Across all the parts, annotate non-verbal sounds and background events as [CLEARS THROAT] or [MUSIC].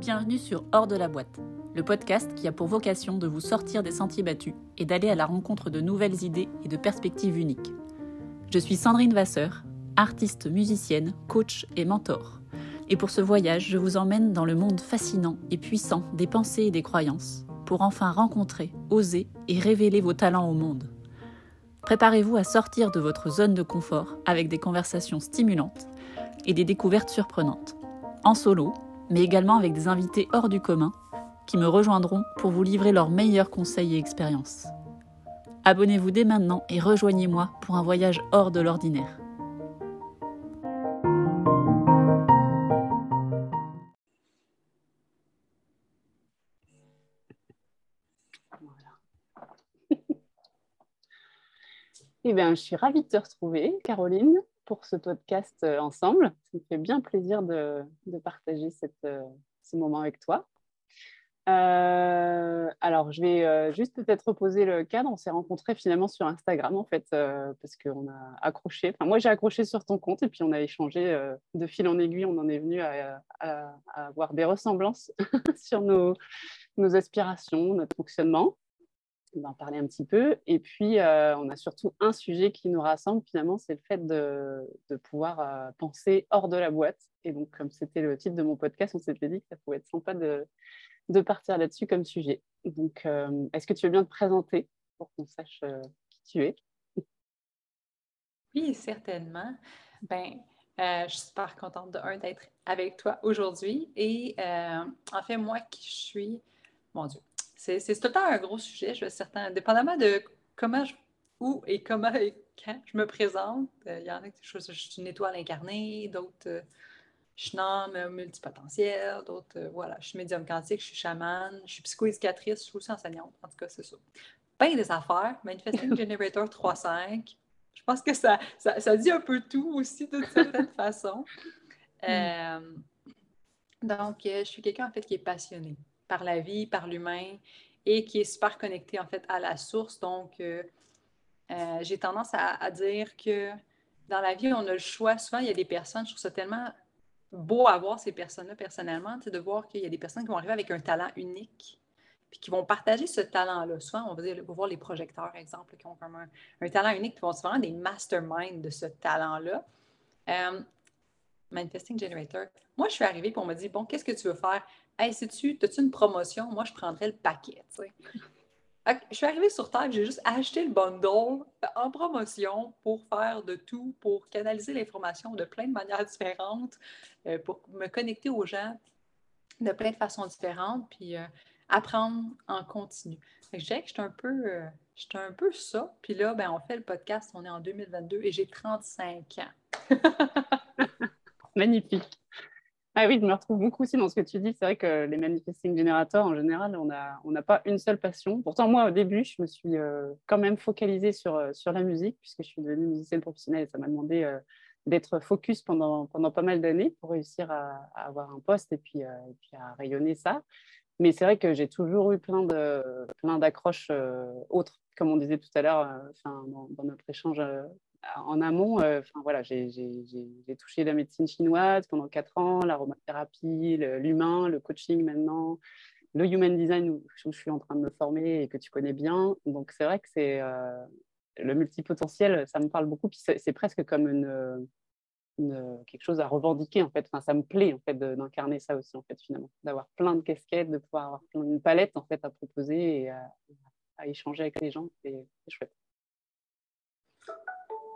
Bienvenue sur Hors de la boîte, le podcast qui a pour vocation de vous sortir des sentiers battus et d'aller à la rencontre de nouvelles idées et de perspectives uniques. Je suis Sandrine Vasseur, artiste, musicienne, coach et mentor. Et pour ce voyage, je vous emmène dans le monde fascinant et puissant des pensées et des croyances, pour enfin rencontrer, oser et révéler vos talents au monde. Préparez-vous à sortir de votre zone de confort avec des conversations stimulantes et des découvertes surprenantes, en solo, mais également avec des invités hors du commun qui me rejoindront pour vous livrer leurs meilleurs conseils et expériences. Abonnez-vous dès maintenant et rejoignez-moi pour un voyage hors de l'ordinaire. [LAUGHS] Eh bien, je suis ravie de te retrouver, Caroline, pour ce podcast euh, ensemble. Ça me fait bien plaisir de, partager euh, ce moment avec toi. Euh, alors, je vais juste peut-être reposer le cadre. On s'est rencontrés finalement sur Instagram, en fait, parce qu'on a accroché. Enfin, moi, j'ai accroché sur ton compte et puis on a échangé de fil en aiguille. On en est venu à, avoir des ressemblances [LAUGHS] sur nos aspirations, notre fonctionnement on va en parler un petit peu. Et puis, euh, on a surtout un sujet qui nous rassemble finalement, c'est le fait de, pouvoir euh, penser hors de la boîte. Et donc, comme c'était le titre de mon podcast, on s'était dit que ça pouvait être sympa de, de partir là-dessus comme sujet. Donc, euh, est-ce que tu veux bien te présenter pour qu'on sache qui tu es? Oui, certainement. Ben, je suis super contente de d'être avec toi aujourd'hui. Et en fait, moi qui suis, mon Dieu, c'est tout le temps un gros sujet. Je certain, dépendamment de comment je, où et comment et quand je me présente, euh, il y en a qui je, je, suis une étoile incarnée, d'autres euh, je suis un multipotentiel, d'autres euh, voilà, je suis médium quantique, je suis chamane, je suis psychoéducatrice, je suis aussi enseignante. En tout cas, c'est ça. Plein des affaires. Manifesting [LAUGHS] Generator 3.5. Je pense que ça, ça, dit un peu tout aussi d'une certaine façon. Hmm. donc, je suis quelqu'un en fait qui est passionné par la vie, par l'humain et qui est super connecté en fait à la source. Donc, euh, euh, j'ai tendance à, dire que dans la vie, on a le choix. Souvent, il y a des personnes, je trouve ça tellement beau à voir ces personnes-là personnellement, de voir qu'il y a des personnes qui vont arriver avec un talent unique puis qui vont partager ce talent-là. Soit on va, dire, voir les projecteurs, exemple, qui ont comme un, talent unique, qui vont faire des masterminds de ce talent-là. Euh, Manifesting Generator. Moi, je suis arrivée et on m'a dit Bon, qu'est-ce que tu veux faire? Hey, sais-tu, as-tu une promotion? Moi, je prendrais le paquet. Je suis arrivée sur Terre, j'ai juste acheté le bundle en promotion pour faire de tout, pour canaliser l'information de plein de manières différentes, euh, pour me connecter aux gens de plein de façons différentes, puis euh, apprendre en continu. je dirais que j'étais un peu, euh, un peu ça. Puis là, ben, on fait le podcast, on est en 2022 et j'ai 35 ans. [LAUGHS] Magnifique. Ah oui, je me retrouve beaucoup aussi dans ce que tu dis. C'est vrai que les manifesting generators, en général, on n'a pas une seule passion. Pourtant, moi, au début, je me suis euh, quand même focalisée sur, euh, sur la musique, puisque je suis devenue musicienne professionnelle et ça m'a demandé euh, d'être focus pendant, pas mal d'années pour réussir à, avoir un poste et puis, à rayonner ça. Mais c'est vrai que j'ai toujours eu plein d'accroches autres, comme on disait tout à l'heure dans, notre échange en amont, euh, voilà, j'ai touché la médecine chinoise pendant quatre ans, l'aromathérapie, l'humain, le, coaching maintenant, le human design où je suis en train de me former et que tu connais bien. Donc c'est vrai que c'est euh, le multipotentiel, ça me parle beaucoup. C'est presque comme une, quelque chose à revendiquer en fait. Enfin, ça me plaît en fait d'incarner ça aussi en fait finalement, d'avoir plein de casquettes, de pouvoir avoir une palette en fait à proposer et à, à échanger avec les gens. C'est chouette.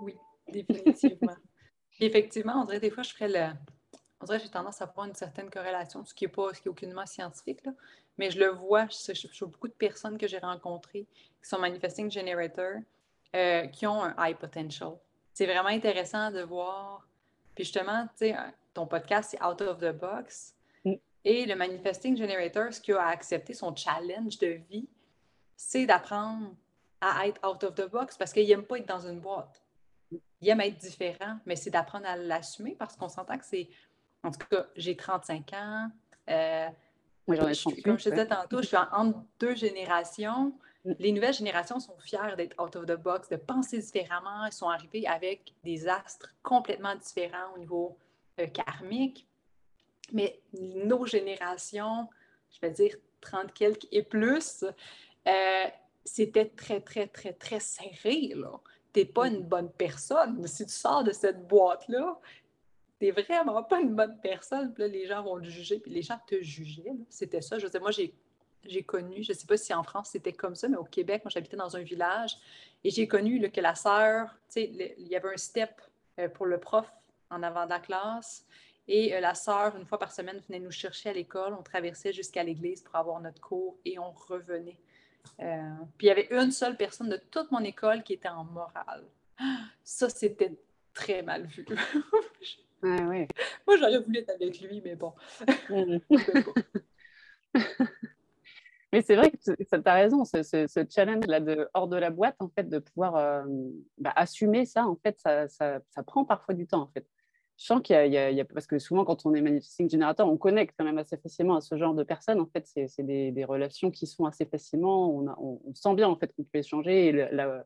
Oui, définitivement. [LAUGHS] effectivement, on dirait des fois, je ferais le. On dirait que j'ai tendance à voir une certaine corrélation, ce qui n'est pas, ce qui est aucunement scientifique, là. mais je le vois, je, je, beaucoup de personnes que j'ai rencontrées qui sont manifesting generators, euh, qui ont un high potential. C'est vraiment intéressant de voir. Puis justement, tu sais, ton podcast, c'est Out of the Box. Mm. Et le manifesting generator, ce qu'il a accepté, son challenge de vie, c'est d'apprendre à être out of the box parce qu'il n'aime pas être dans une boîte il aime être différent, mais c'est d'apprendre à l'assumer parce qu'on s'entend que c'est. En tout cas, j'ai 35 ans. Euh, oui, j'en ai Comme je disais tantôt, je suis entre deux générations. Mm. Les nouvelles générations sont fières d'être out of the box, de penser différemment. Ils sont arrivés avec des astres complètement différents au niveau euh, karmique. Mais nos générations, je vais dire 30 quelques et plus, euh, c'était très, très, très, très serré. Là. T'es pas une bonne personne. Si tu sors de cette boîte-là, t'es vraiment pas une bonne personne. Les gens vont te juger. Puis les gens te jugeaient. C'était ça. Je moi, j'ai j'ai connu, je ne sais pas si en France c'était comme ça, mais au Québec, moi j'habitais dans un village et j'ai connu que la sœur, tu sais, il y avait un step euh, pour le prof en avant de la classe et euh, la sœur, une fois par semaine, venait nous chercher à l'école. On traversait jusqu'à l'église pour avoir notre cours et on revenait. Euh, puis il y avait une seule personne de toute mon école qui était en morale. [GASPS] Ça, c'était très mal vu. [LAUGHS] ouais. Moi, j'aurais voulu être avec lui, mais bon. Mm. [LAUGHS] [LAUGHS] Mais c'est vrai que tu as raison, ce, challenge-là de hors de la boîte, en fait, de pouvoir euh, bah, assumer ça, en fait, ça, ça, prend parfois du temps, en fait. Je sens qu'il y, a, parce que souvent, quand on est manifesting générateur, on connecte quand même assez facilement à ce genre de personnes. En fait, c'est des, des, relations qui sont assez facilement, on, sent bien, en fait, qu'on peut échanger, et le,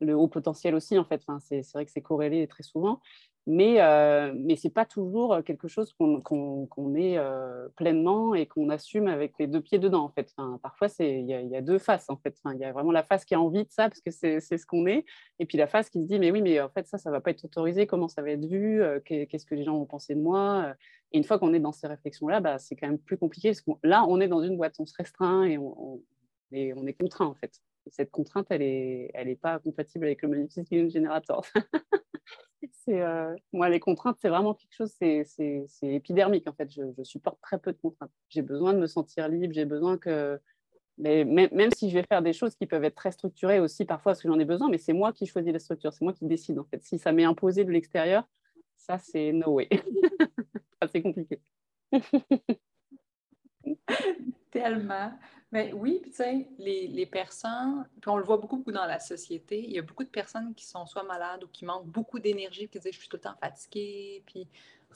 le haut potentiel aussi, en fait. Enfin, c'est vrai que c'est corrélé très souvent mais, euh, mais ce n'est pas toujours quelque chose qu'on qu est euh, pleinement et qu'on assume avec les deux pieds dedans, en fait. Enfin, parfois, il y, a deux faces, en fait. Il y a vraiment la face qui a envie de ça, parce que c'est ce qu'on est, et puis la face qui se dit, mais oui, mais en fait, ça, ça ne va pas être autorisé, comment ça va être vu, euh, qu'est-ce que les gens vont penser de moi? Et une fois qu'on est dans ces réflexions-là, bah, c'est quand même plus compliqué, parce que là, on est dans une boîte, on se restreint et on, et on est contraint, en fait. cette contrainte, elle n'est elle est pas compatible avec le Manifesting Generator. [LAUGHS] euh, moi les contraintes c'est vraiment quelque chose c'est épidermique en fait. Je, supporte très peu de contraintes. J'ai besoin de me sentir libre j'ai besoin que mais même, si je vais faire des choses qui peuvent être très structurées aussi parfois parce que j'en ai besoin mais c'est moi qui choisis la structure c'est moi qui décide en fait. Si ça m'est imposé de l'extérieur ça c'est no way. [LAUGHS] C'est compliqué [LAUGHS] tellement mais oui, puis tu sais, les, les, personnes, puis on le voit beaucoup, beaucoup dans la société, il y a beaucoup de personnes qui sont soit malades ou qui manquent beaucoup d'énergie, qui disent je suis tout le temps fatiguée, puis.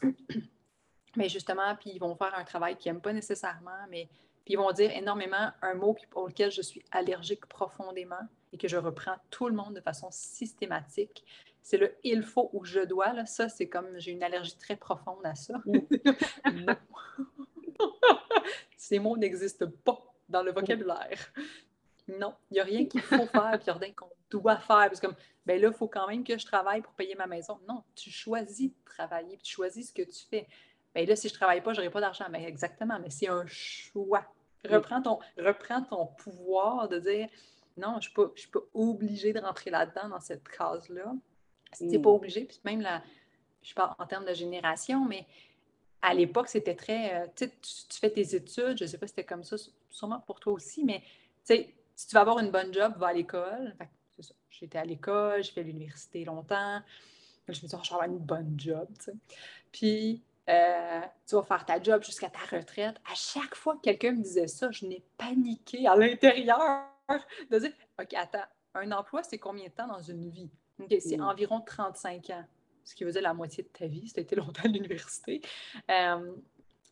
[CLEARS THROAT] mais justement, puis ils vont faire un travail qu'ils n'aiment pas nécessairement, mais puis ils vont dire énormément un mot auquel je suis allergique profondément et que je reprends tout le monde de façon systématique. C'est le il faut ou je dois. Là. Ça, c'est comme j'ai une allergie très profonde à ça. [LAUGHS] non. Ces mots n'existent pas dans le vocabulaire. Non, il n'y a rien qu'il faut faire, puis il n'y a rien qu'on doit faire. Parce que, ben là, il faut quand même que je travaille pour payer ma maison. Non, tu choisis de travailler, tu choisis ce que tu fais. Ben là, si je ne travaille pas, je n'aurai pas d'argent. Ben exactement, mais c'est un choix. Reprends ton, reprends ton pouvoir de dire non, je ne suis, pas obligée de rentrer là-dedans, dans cette case-là. Si tu n'es pas mm. obligé, puis même là, je parle en termes de génération, mais à l'époque, c'était très. Euh, tu, tu fais tes études, je ne sais pas si c'était comme ça, sûrement pour toi aussi, mais si tu vas avoir une bonne job, va à l'école. J'étais à l'école, j'ai fait l'université longtemps. Je me suis dit, oh, je vais avoir une bonne job. Puis, euh, tu vas faire ta job jusqu'à ta retraite. À chaque fois que quelqu'un me disait ça, je n'ai paniqué à l'intérieur de dire, OK, attends, un emploi, c'est combien de temps dans une vie? c'est mm. environ 35 ans ce qui faisait la moitié de ta vie, si tu été longtemps à l'université. Euh,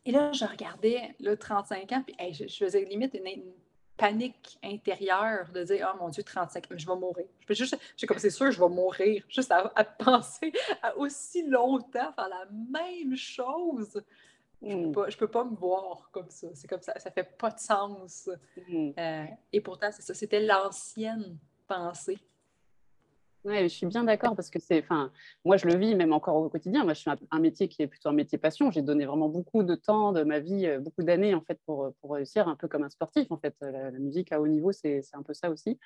et là, je regardais le 35 ans, puis je, faisais limite une, panique intérieure de dire Oh mon Dieu, 35 ans, je vais mourir. Je juste, j'ai comme c'est sûr, je vais mourir. Juste à, penser à aussi longtemps faire la même chose. Je ne peux, mm. peux, pas me voir comme ça. C'est comme ça, ça fait pas de sens. Mm. Euh, et pourtant, c'est ça, c'était l'ancienne pensée. Oui, je suis bien d'accord parce que c'est, enfin, moi je le vis même encore au quotidien. Moi, je suis un, métier qui est plutôt un métier passion. J'ai donné vraiment beaucoup de temps de ma vie, euh, beaucoup d'années en fait pour, pour réussir, un peu comme un sportif en fait. la musique à haut niveau, c'est un peu ça aussi.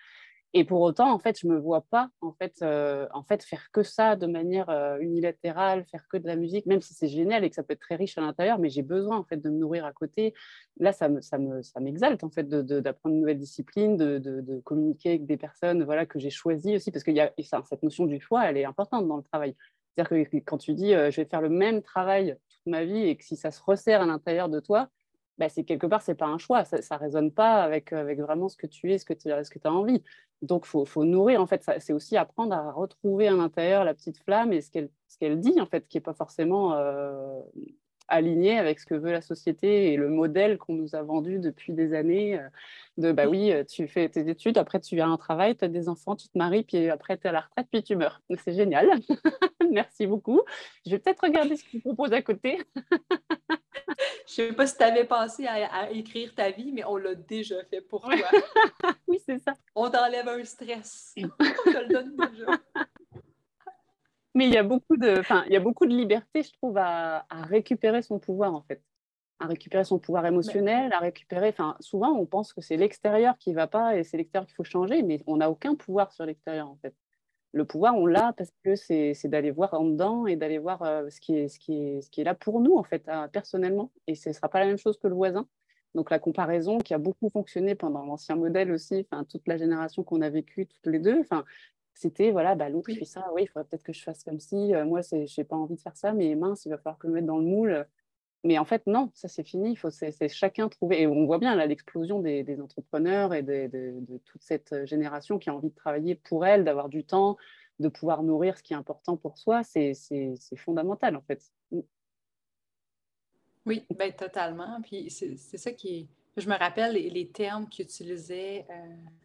Et pour autant, en fait, je me vois pas en fait, euh, en fait faire que ça de manière euh, unilatérale, faire que de la musique, même si c'est génial et que ça peut être très riche à l'intérieur, mais j'ai besoin en fait de me nourrir à côté. Là, ça me, ça me, ça m'exalte en fait d'apprendre une nouvelle discipline, de, de, communiquer avec des personnes, voilà, que j'ai choisies aussi, parce que y a, cette notion du choix, elle est importante dans le travail. C'est-à-dire que quand tu dis, euh, je vais faire le même travail toute ma vie et que si ça se resserre à l'intérieur de toi, bah, c'est quelque part, c'est pas un choix, ça, ne résonne pas avec, avec vraiment ce que tu es, ce que tu ce que as envie. Donc, il faut, nourrir, en fait, c'est aussi apprendre à retrouver à l'intérieur la petite flamme et ce qu'elle qu'elle dit, en fait, qui n'est pas forcément euh, aligné avec ce que veut la société et le modèle qu'on nous a vendu depuis des années euh, de, bah oui, euh, tu fais tes études, après tu as un travail, tu as des enfants, tu te maries, puis après tu es à la retraite, puis tu meurs. C'est génial. [LAUGHS] Merci beaucoup. Je vais peut-être regarder ce qu'ils proposent à côté. [LAUGHS] Je sais pas si tu avais pensé à, écrire ta vie, mais on l'a déjà fait pour toi. [LAUGHS] oui, c'est ça. On t'enlève un stress. [LAUGHS] on te le donne déjà. Mais il y a beaucoup de, enfin, il y a beaucoup de liberté, je trouve, à, récupérer son pouvoir, en fait. À récupérer son pouvoir émotionnel, à récupérer. Enfin, souvent, on pense que c'est l'extérieur qui ne va pas et c'est l'extérieur qu'il faut changer, mais on n'a aucun pouvoir sur l'extérieur, en fait. Le pouvoir, on l'a parce que c'est d'aller voir en dedans et d'aller voir euh, ce, qui est, ce, qui est, ce qui est là pour nous, en fait, euh, personnellement. Et ce ne sera pas la même chose que le voisin. Donc la comparaison qui a beaucoup fonctionné pendant l'ancien modèle aussi, toute la génération qu'on a vécue toutes les deux, c'était voilà, bah, l'autre fait ça, oui, il faudrait peut-être que je fasse comme si, euh, moi, je n'ai pas envie de faire ça, mais mince, il va falloir que je me mette dans le moule. Mais en fait, non, ça c'est fini, il faut c'est chacun trouver. Et on voit bien l'explosion des, entrepreneurs et de, toute cette génération qui a envie de travailler pour elle, d'avoir du temps, de pouvoir nourrir ce qui est important pour soi, c'est fondamental en fait. Mm. Oui, ben, totalement. Puis c'est ça qui. Je me rappelle les, termes qu'ils utilisaient euh,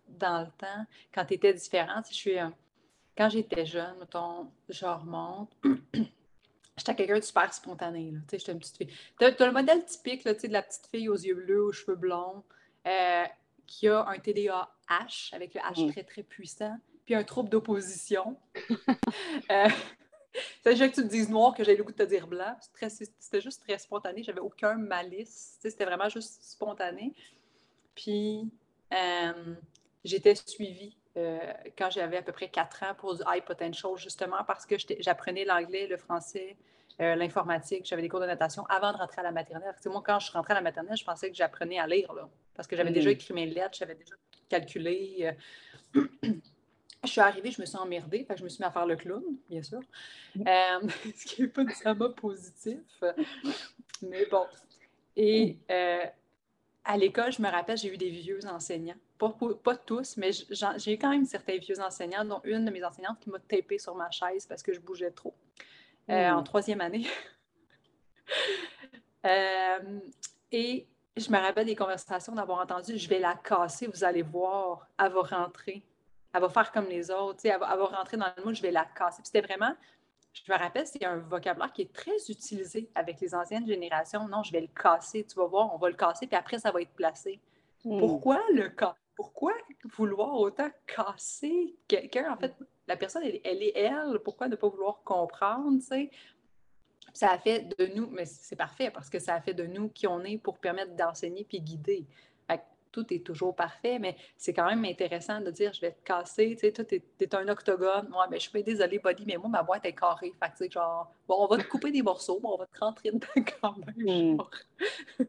dans le temps, quand tu étais différente. Je suis, euh, quand j'étais jeune, mettons, je remonte, [CLEARS THROAT] j'étais quelqu'un de super spontané. J'étais une petite fille. Tu as, le modèle typique là, de la petite fille aux yeux bleus, aux cheveux blonds, euh, qui a un TDAH avec le H mm. très, très puissant, puis un trouble d'opposition. [LAUGHS] euh, c'est juste que tu te dises noir que j'ai le goût de te dire blanc. C'était juste très spontané. J'avais aucun malice. C'était vraiment juste spontané. Puis, euh, j'étais suivie euh, quand j'avais à peu près 4 ans pour du high potential, justement parce que j'apprenais l'anglais, le français, euh, l'informatique, j'avais des cours de natation avant de rentrer à la maternelle. moi, quand je suis rentrée à la maternelle, je pensais que j'apprenais à lire, là, parce que j'avais déjà mm. écrit mes lettres, j'avais déjà calculé. Euh. [CLEARS THROAT] je suis arrivée, je me suis emmerdée, je me suis mis à faire le clown, bien sûr, mm. [LAUGHS] ce qui n'est pas nécessairement positif. Mais bon. Et mm. à l'école, je me rappelle, j'ai eu des vieux enseignants pas, tous, mais j'ai eu quand même certains vieux enseignants, dont une de mes enseignantes qui m'a tapé sur ma chaise parce que je bougeais trop euh, en hmm. troisième année. [LAUGHS] Euh, et je me rappelle des conversations d'avoir entendu Je vais la casser, vous allez voir, elle va rentrer. Elle va faire comme les autres, elle va, elle va rentrer dans le moule, je vais la casser. C'était vraiment, je me rappelle, c'est un vocabulaire qui est très utilisé avec les anciennes générations. Non, je vais le casser, tu vas voir, on va le casser, puis après, ça va être placé. Hmm. Pourquoi le cas? Pourquoi vouloir autant casser quelqu'un? En fait, la personne, elle, est elle. Pourquoi ne pas vouloir comprendre, tu sais? Ça a fait de nous, mais c'est parfait parce que ça a fait de nous qui on est pour permettre d'enseigner puis guider. tout est toujours parfait, mais c'est quand même intéressant de dire je vais te casser, tu sais, toi, t'es un octogone. Ouais, mais je suis désolée, body, mais moi, ma boîte est carrée. Fait que, genre, bon, on va te couper des morceaux, on va te rentrer dedans [LAUGHS] quand même. Hmm.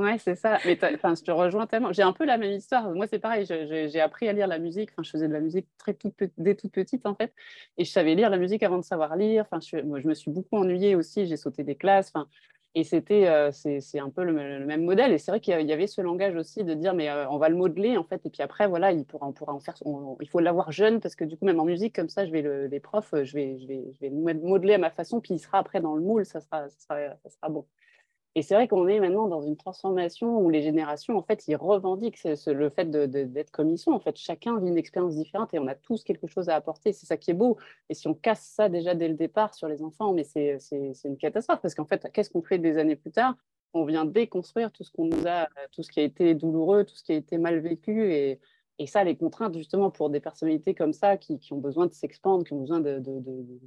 Ouais, c'est ça. Mais je te rejoins tellement. J'ai un peu la même histoire. Moi, c'est pareil. J'ai appris à lire la musique. Enfin, je faisais de la musique très toute, dès toute petite, en fait. Et je savais lire la musique avant de savoir lire. Enfin, je, moi, je me suis beaucoup ennuyée aussi. J'ai sauté des classes. Enfin, et c'était, euh, c'est un peu le, même modèle. Et c'est vrai qu'il y avait ce langage aussi de dire, mais euh, on va le modeler, en fait. Et puis après, voilà, il pourra, on pourra en faire. il faut l'avoir jeune parce que du coup, même en musique, comme ça, je vais le, les profs, je vais, je vais, je vais le modeler à ma façon. Puis il sera après dans le moule. Ça ça sera, ça sera bon. Et c'est vrai qu'on est maintenant dans une transformation où les générations, en fait, ils revendiquent le fait d'être sont. En fait, chacun vit une expérience différente et on a tous quelque chose à apporter. C'est ça qui est beau. Et si on casse ça déjà dès le départ sur les enfants, mais c'est une catastrophe parce qu'en fait, qu'est-ce qu'on fait des années plus tard? On vient déconstruire tout ce qu'on nous a, tout ce qui a été douloureux, tout ce qui a été mal vécu et, ça, les contraintes, justement, pour des personnalités comme ça, qui, ont besoin de s'expandre, qui ont besoin de,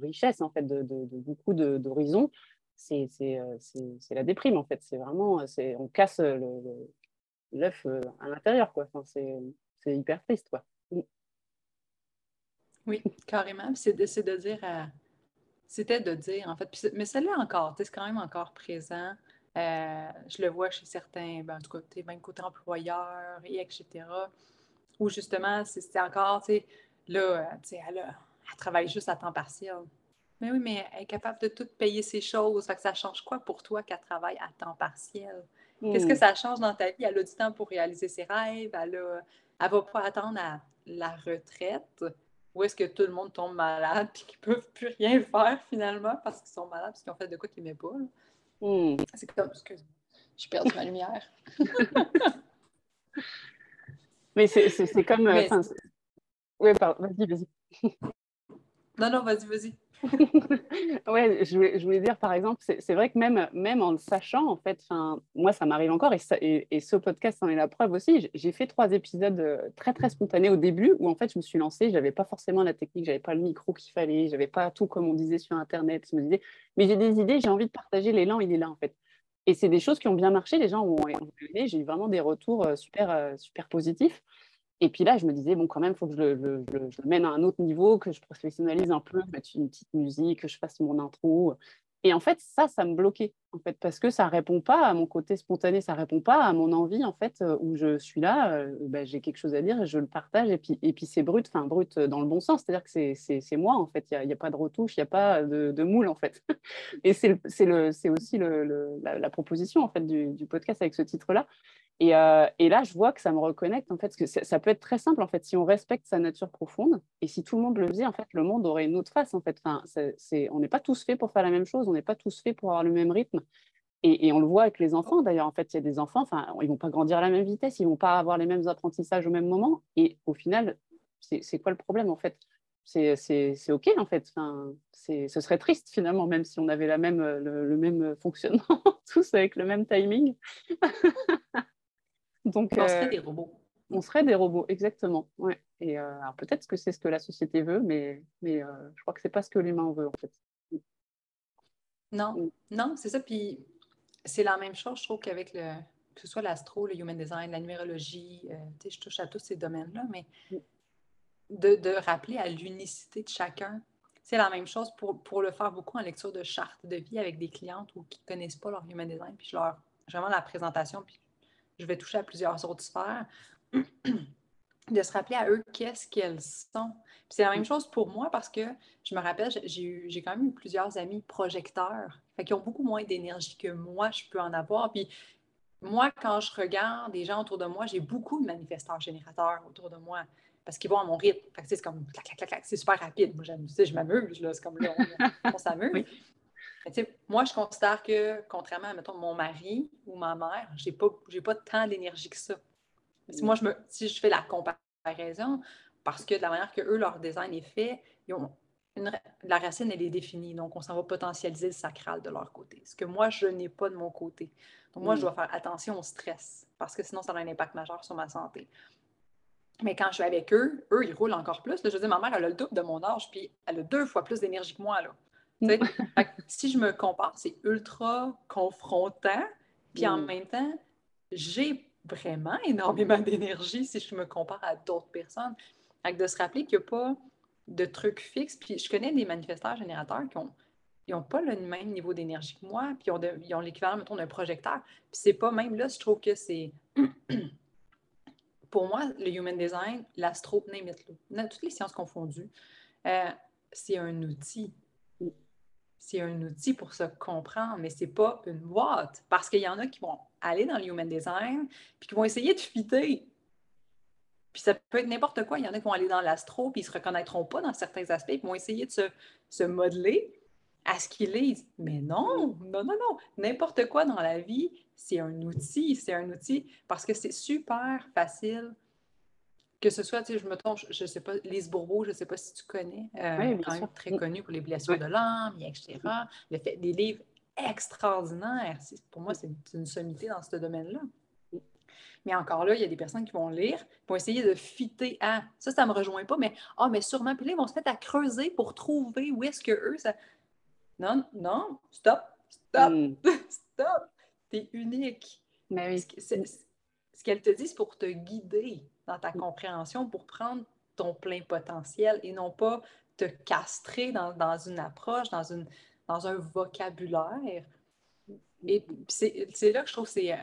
richesse, en fait, de, beaucoup d'horizons, c'est la déprime en fait. C'est vraiment, euh, on casse l'œuf euh, à l'intérieur quoi. Enfin, c'est hyper triste quoi. Mm. Oui, carrément. C'est de, dire, c'était de dire en fait, mais celle-là encore, c'est quand même encore présent. je le vois chez certains, ben, en tout cas, même côté employeur et etc. Où justement, c'est encore, tu sais, là, tu sais, elle, elle travaille juste à temps partiel. Mais oui, mais elle est capable de tout payer ses choses. Fait que ça change quoi pour toi qu'elle travaille à temps partiel? Qu'est-ce que hmm. ça change dans ta vie? Elle a du temps pour réaliser ses rêves. Elle ne va pas attendre à la retraite. Ou est-ce que tout le monde tombe malade et qu'ils ne peuvent plus rien faire finalement parce qu'ils sont malades parce qu'ils ont fait de quoi qu'ils n'aimaient pas? Hmm. C'est comme... Excuse-moi. J'ai perdu ma lumière. [LAUGHS] mais c'est comme... Euh, oui, vas-y, vas-y. Non, non, vas-y, vas-y. [LAUGHS] ouais, je voulais, dire par exemple, c'est vrai que même, en le sachant, en fait, moi ça m'arrive encore et, ce podcast en est la preuve aussi. J'ai fait trois épisodes euh, très très spontanés au début où en fait je me suis lancée, j'avais pas forcément la technique, j'avais pas le micro qu'il fallait, j'avais pas tout comme on disait sur internet. Je me mais j'ai des idées, j'ai envie de partager l'élan, il est là en fait. Et c'est des choses qui ont bien marché, les gens ont, ont j'ai eu vraiment des retours euh, super, euh, super positifs. Et puis là, je me disais, bon, quand même, il faut que je le, mène à un autre niveau, que je professionnalise un peu, mettre une petite musique, que je fasse mon intro. Et en fait, ça, ça me bloquait, en fait, parce que ça répond pas à mon côté spontané, ça répond pas à mon envie, en fait, euh, où je suis là, euh, bah, j'ai quelque chose à dire et je le partage. Et puis, et puis c'est brut, enfin, brut dans le bon sens, c'est-à-dire que c'est moi, en fait, il n'y a, a, pas de retouche, il n'y a pas de, moule, en fait. [LAUGHS] et c'est aussi le, la, proposition, en fait, du, du podcast avec ce titre-là. Euh, et, là, je vois que ça me reconnecte, en fait, parce que ça peut être très simple, en fait, si on respecte sa nature profonde, et si tout le monde le faisait, en fait, le monde aurait une autre face, en fait. Enfin, on n'est pas tous faits pour faire la même chose, on n'est pas tous faits pour avoir le même rythme. Et, on le voit avec les enfants, d'ailleurs, en fait, il y a des enfants, enfin, ils vont pas grandir à la même vitesse, ils vont pas avoir les mêmes apprentissages au même moment, et au final, c'est quoi le problème, en fait? C'est OK en fait. Enfin, ce serait triste finalement, même si on avait la même, le, le même fonctionnement, [LAUGHS] tous avec le même timing. [LAUGHS] Donc, on serait euh, des robots. On serait des robots, exactement. Ouais. Et euh, peut-être que c'est ce que la société veut, mais, mais euh, je crois que c'est pas ce que l'humain veut en fait. Non, mm. non, c'est ça. Puis c'est la même chose, je trouve, qu'avec le que ce soit l'astro, le human design, la numérologie, je touche à tous ces domaines-là, mais mm. de, de, rappeler à l'unicité de chacun. C'est la même chose pour, pour, le faire beaucoup en lecture de charte de vie avec des clientes ou qui ne connaissent pas leur human design. Puis je leur, vraiment la présentation, puis je vais toucher à plusieurs autres sphères, [CLEARS THROAT] de se rappeler à eux qu'est-ce qu'elles sont. c'est la même chose pour moi parce que je me rappelle, j'ai quand même eu plusieurs amis projecteurs, qui ont beaucoup moins d'énergie que moi, je peux en avoir. Puis moi, quand je regarde des gens autour de moi, j'ai beaucoup de manifestants générateurs autour de moi parce qu'ils vont à mon rythme. c'est comme clac, clac, clac, c'est super rapide. Moi, je m'amuse, c'est comme là, on, s'amuse [LAUGHS] moi, je considère que, contrairement à, mettons, mon mari ou ma mère, je n'ai pas, pas tant d'énergie que ça. Si moi, je me, si je fais la comparaison, parce que de la manière que eux, leur design est fait, ils ont la racine, elle est définie. Donc, on s'en va potentialiser le sacral de leur côté. Ce que moi, je n'ai pas de mon côté. Donc, moi, je dois faire attention au stress parce que sinon, ça a un impact majeur sur ma santé. Mais quand je suis avec eux, eux, ils roulent encore plus. je veux dire, ma mère, elle a le double de mon âge, puis elle a deux fois plus d'énergie que moi. Là. Si je me compare, c'est ultra confrontant. Puis en mm. même temps, j'ai vraiment énormément [LAUGHS] d'énergie si je me compare à d'autres personnes. Avec de se rappeler qu'il n'y a pas de trucs fixes. Puis je connais des manifestants générateurs qui ont ils n'ont pas le même niveau d'énergie que moi, puis ils ont, l'équivalent, mettons, d'un projecteur. Puis c'est pas même là, je trouve que c'est. [CLEARS THROAT] Pour moi, le human design, l'astro, toutes les sciences confondues, euh, c'est un outil c'est un outil pour se comprendre, mais c'est pas une boîte. Parce qu'il y en a qui vont aller dans le human design, puis qui vont essayer de fitter. Puis ça peut être n'importe quoi. Il y en a qui vont aller dans l'astro, puis ils ne se reconnaîtront pas dans certains aspects, puis vont essayer de se, modeler à ce qu'ils lisent. Mais non, non, non, non. N'importe quoi dans la vie, c'est un outil. C'est un outil parce que c'est super facile que ce soit, tu sais, je me trompe, je ne sais pas, Lise Bourbeau, je ne sais pas si tu connais, euh, quand même très connue pour les blessures de l'âme, etc. Elle fait des livres extraordinaires. Pour moi, c'est une sommité dans ce domaine-là. Mais encore là, il y a des personnes qui vont lire, qui vont essayer de fitter à ça, ça ne me rejoint pas, mais ah, mais sûrement, puis là, ils vont se mettre à creuser pour trouver où est-ce que eux, ça. Non, non, stop, stop, hmm. [LAUGHS] stop. T'es unique. Mais oui. Ce qu'elle te dit, c'est pour te guider dans ta compréhension pour prendre ton plein potentiel et non pas te castrer dans, une approche, dans, une, dans un vocabulaire. Et c'est là que je trouve que c'est. Euh,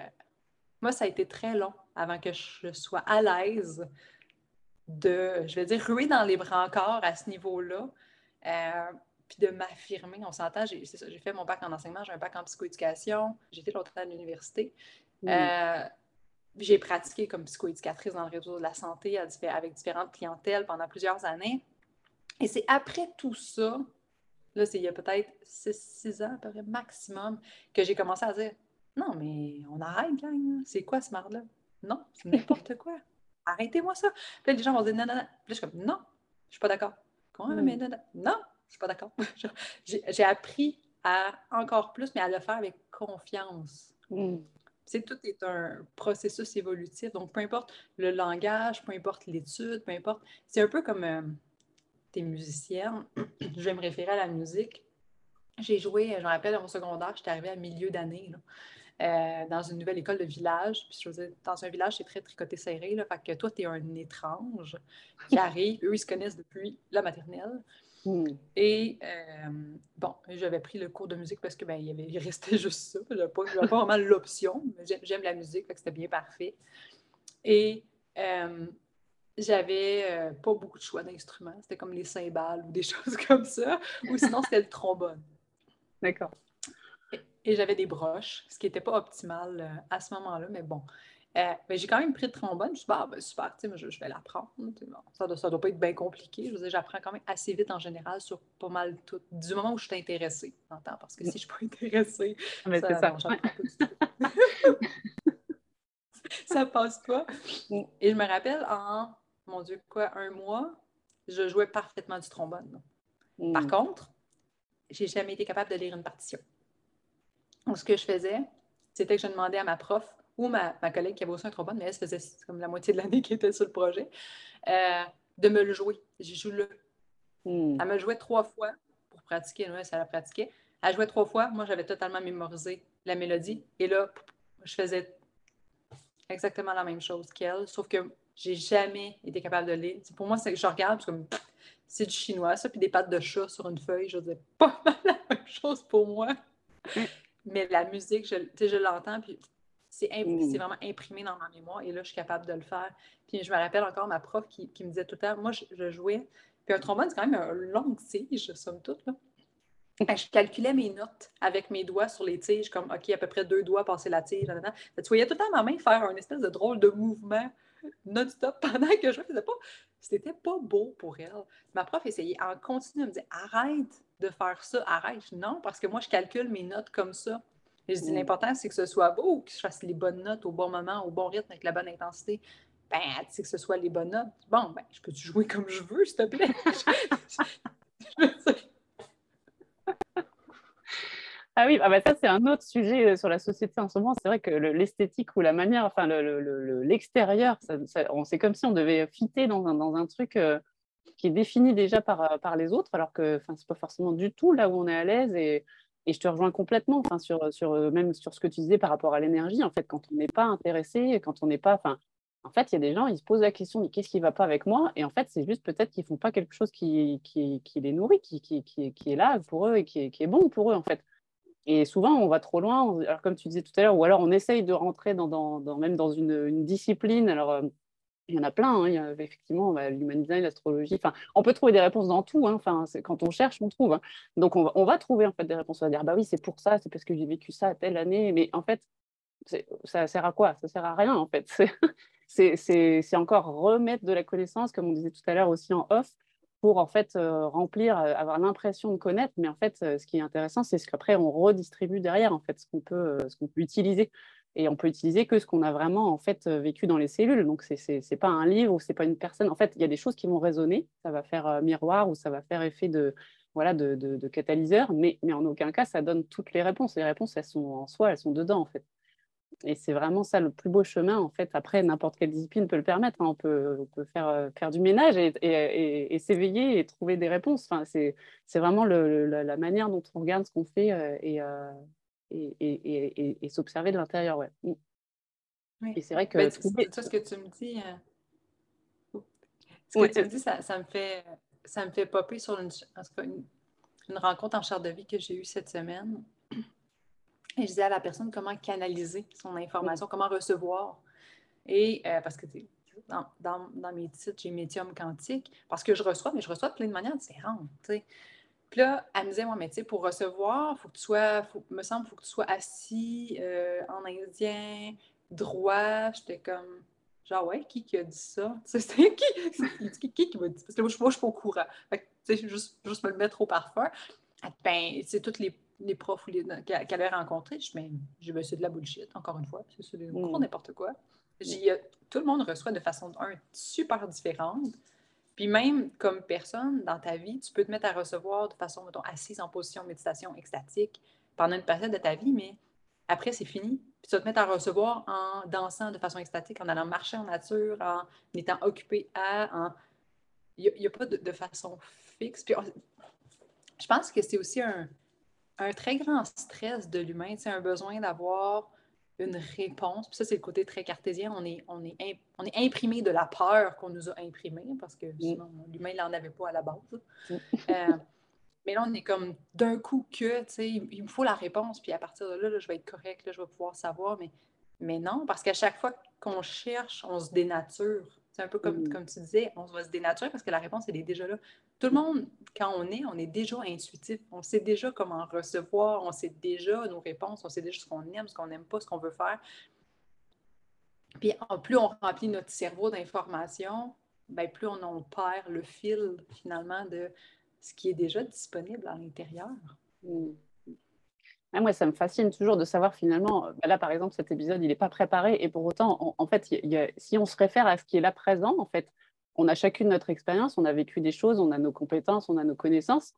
moi, ça a été très long avant que je sois à l'aise de, je vais dire, ruer dans les brancards à ce niveau-là, euh, puis de m'affirmer. On s'entend, j'ai fait mon bac en enseignement, j'ai un bac en psychoéducation, j'étais l'autre à l'université. Euh, j'ai pratiqué comme psychoéducatrice dans le réseau de la santé avec différentes clientèles pendant plusieurs années. Et c'est après tout ça, là, c'est il y a peut-être six, ans, à peu près maximum, que j'ai commencé à dire Non, mais on arrête, gang. C'est quoi ce marde-là? Non, c'est n'importe quoi. Arrêtez-moi ça. Puis là, les gens vont dire Non, non, non. Puis là, je suis comme Non, je suis pas d'accord. Comment, mais non, non. Non, suis pas d'accord. [LAUGHS] J'ai appris à encore plus, mais à le faire avec confiance. Mm. C'est tout est un processus évolutif. Donc, peu importe le langage, peu importe l'étude, peu importe. C'est un peu comme euh, tes musiciennes. [CLEARS THROAT] je vais me référer à la musique. J'ai joué, je me rappelle, dans mon secondaire, j'étais arrivée à milieu d'année. Euh, dans une nouvelle école de village. Puis je faisais, dans un village, c'est très tricoté serré. Là, fait que toi, tu es un étrange qui [LAUGHS] arrive. Eux, ils se connaissent depuis la maternelle. Hmm. Et euh, bon, j'avais pris le cours de musique parce que ben, il, avait, il restait [LAUGHS] juste ça. Je n'avais pas, pas, vraiment l'option. J'aime la musique, c'était bien parfait. Et euh, j'avais pas beaucoup de choix d'instruments. C'était comme les cymbales ou des [LAUGHS] choses comme ça. Ou sinon, c'était le trombone. D'accord et j'avais des broches, ce qui n'était pas optimal euh, à ce moment-là, mais bon. Euh, mais j'ai quand même pris le trombone. Je me suis dit, ah, ben, super, je, je, vais l'apprendre. ça ne doit, pas être bien compliqué. Je veux dire, j'apprends quand même assez vite en général sur pas mal tout. Du moment où je suis intéressée, parce que si je ne suis pas [LAUGHS] intéressée, ah, mais ça, ça. [LAUGHS] ça passe pas. Et je me rappelle, en, mon Dieu, quoi, un mois, je jouais parfaitement du trombone. Par mm. contre, j'ai jamais été capable de lire une partition. Donc, ce que je faisais, c'était que je demandais à ma prof ou ma, collègue qui avait aussi un trombone, mais elle faisait comme la moitié de l'année [LAUGHS] qui était sur le projet, euh, de me le jouer. J'ai joué le. Hmm. Elle me jouait trois fois pour pratiquer. Ouais, ça la pratiquait. Elle jouait trois fois. Moi, j'avais totalement mémorisé la mélodie. Et là, je faisais exactement la même chose qu'elle, sauf que j'ai jamais été capable de lire. Pour moi, c'est que je regarde, comme c'est du chinois, ça, puis des pattes de chat sur une feuille. Je disais pas [LAUGHS] la même chose pour moi. Mais la musique, je, je l'entends, puis c'est mm. vraiment imprimé dans ma mémoire, et là, je suis capable de le faire. Puis je me rappelle encore ma prof qui, me disait tout le temps, moi, je, jouais, puis un trombone, c'est quand même un long tige, somme toute, là. je calculais mes notes avec mes doigts sur les tiges, comme, OK, à peu près deux doigts passer la tige. Tu voyais tout le temps ma main faire un espèce de drôle de mouvement non-stop [LAUGHS] pendant que je faisais pas. C'était pas beau pour elle. Ma prof essayait en continu, elle me disait Arrête de faire ça, arrête. Non, parce que moi, je calcule mes notes comme ça. Et je dis mm. L'important, c'est que ce soit beau, que je fasse les bonnes notes au bon moment, au bon rythme, avec la bonne intensité. Ben, tu sais que ce soit les bonnes notes. Bon, ben, je peux-tu jouer comme je veux, s'il te plaît? [LAUGHS] Ah oui, ah bah ça c'est un autre sujet euh, sur la société en ce moment. C'est vrai que l'esthétique ou la manière, enfin l'extérieur, c'est comme si on devait fitter dans un, dans un truc euh, qui est défini déjà par, euh, par les autres, alors que ce n'est pas forcément du tout là où on est à l'aise. Et, et, je te rejoins complètement, enfin, sur, sur, même sur ce que tu disais par rapport à l'énergie. En fait, quand on n'est pas intéressé, quand on n'est pas, enfin, en fait, il y a des gens, ils se posent la question, mais qu'est-ce qui ne va pas avec moi? Et en fait, c'est juste peut-être qu'ils ne font pas quelque chose qui, qui, qui les nourrit, qui, qui, qui, est là pour eux et qui est, qui est bon pour eux, en fait. Et souvent, on va trop loin. Alors, comme tu disais tout à l'heure, ou alors on essaye de rentrer dans, dans, même dans une, une discipline. Alors, euh, il y en a plein. Hein. Il y a, effectivement, bah, l'astrologie. On peut trouver des réponses dans tout. Hein. Quand on cherche, on trouve. Hein. Donc, on va, trouver des réponses. On va dire, bah oui, c'est pour ça, c'est parce que j'ai vécu ça telle année. Mais en fait, ça sert à quoi? Ça sert à rien en fait. [LAUGHS] C'est encore remettre de la connaissance, comme on disait tout à l'heure aussi en off pour en fait euh, remplir, euh, avoir l'impression de connaître. Mais en fait, euh, ce qui est intéressant, c'est ce qu'après on redistribue derrière, en fait, ce qu'on peut utiliser. Et on peut utiliser que ce qu'on a vraiment en fait vécu dans les cellules. Donc c'est n'est pas un livre ou c'est pas une personne. En fait, il y a des choses qui vont résonner. Ça va faire miroir ou ça va faire effet de voilà de, catalyseur, mais, mais en aucun cas ça donne toutes les réponses. Les réponses, elles sont en soi, elles sont dedans en fait. Et c'est vraiment ça le plus beau chemin. En fait, après, n'importe quelle discipline peut le permettre. Hein. On, peut, on, peut, faire, euh, faire du ménage et, et, et, s'éveiller et trouver des réponses. Enfin, c'est vraiment la, manière dont on regarde ce qu'on fait euh, euh, et, et, s'observer de l'intérieur. Ouais. Mm. Oui. Et c'est vrai que. Ben, ce que tu me dis, ce que tu me dis ça, ça, me fait, ça me fait popper sur une, une, une rencontre en charte de vie que j'ai eue cette semaine. [CLEARS THROAT] Et je disais à la personne comment canaliser son information, comment recevoir. Et euh, parce que dans, dans, dans, mes titres, j'ai médium quantique, parce que je reçois, mais je reçois de plein de manières différentes. Puis là, elle me disait, moi, mais tu sais, pour recevoir, faut que tu sois, faut, me semble, faut que tu sois assis euh, en indien, droit. J'étais comme, genre, ouais, qui qui a dit ça? [LAUGHS] C'est qui, qui, qui, qui m'a dit? Parce que moi, je ne suis pas au courant. Fait tu sais, juste, juste me le mettre au parfum. Ben, c'est toutes les les profs qu'elle avait rencontrés, je mais ben, c'est de la bullshit, encore une fois, c'est mm. n'importe quoi. J'ai, tout le monde reçoit de façon un, super différente. Puis même comme personne dans ta vie, tu peux te mettre à recevoir de façon, mettons, assise en position méditation extatique pendant une période de ta vie, mais après, c'est fini. Puis tu vas te mettre à recevoir en dansant de façon extatique, en allant marcher en nature, en étant occupé à. Il n'y a, pas de, façon fixe. Puis je pense que c'est aussi un, un, très grand stress de l'humain, c'est un besoin d'avoir une réponse. Puis ça, c'est le côté très cartésien. On est, on est, on est imprimé de la peur qu'on nous a imprimé parce que sinon, l'humain, il n'en avait pas à la base. Euh, mais là, on est comme d'un coup que, tu sais, il me faut la réponse, puis à partir de là, je vais être correct, là, je vais pouvoir savoir. Mais, mais non, parce qu'à chaque fois qu'on cherche, on se dénature. C'est un peu comme, mm. comme tu disais, on va se dénaturer parce que la réponse, elle est déjà là. Tout le monde, quand on est, on est déjà intuitif. On sait déjà comment recevoir, on sait déjà nos réponses, on sait déjà ce qu'on aime, ce qu'on n'aime pas, ce qu'on veut faire. Puis en plus on remplit notre cerveau d'informations, ben, plus on, on, perd le fil finalement de ce qui est déjà disponible à l'intérieur. Mm. moi, ça me fascine toujours de savoir finalement, bah là par exemple, cet épisode, il n'est pas préparé et pour autant, en fait, si on se réfère à ce qui est là présent, en fait, on a chacune notre expérience, on a vécu des choses, on a nos compétences, on a nos connaissances.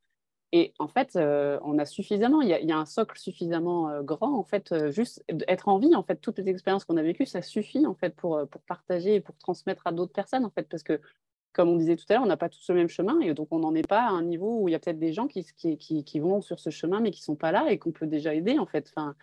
Et en fait, euh, on a suffisamment, il y a, un socle suffisamment euh, grand, en fait, euh, juste être en vie, en fait, toutes les expériences qu'on a vécues, ça suffit, en fait, pour, pour partager et pour transmettre à d'autres personnes, en fait, parce que comme on disait tout à l'heure, on n'a pas tous le même chemin et donc on n'en est pas à un niveau où il y a peut-être des gens qui, qui, qui, vont sur ce chemin mais qui ne sont pas là et qu'on peut déjà aider en fait. Enfin,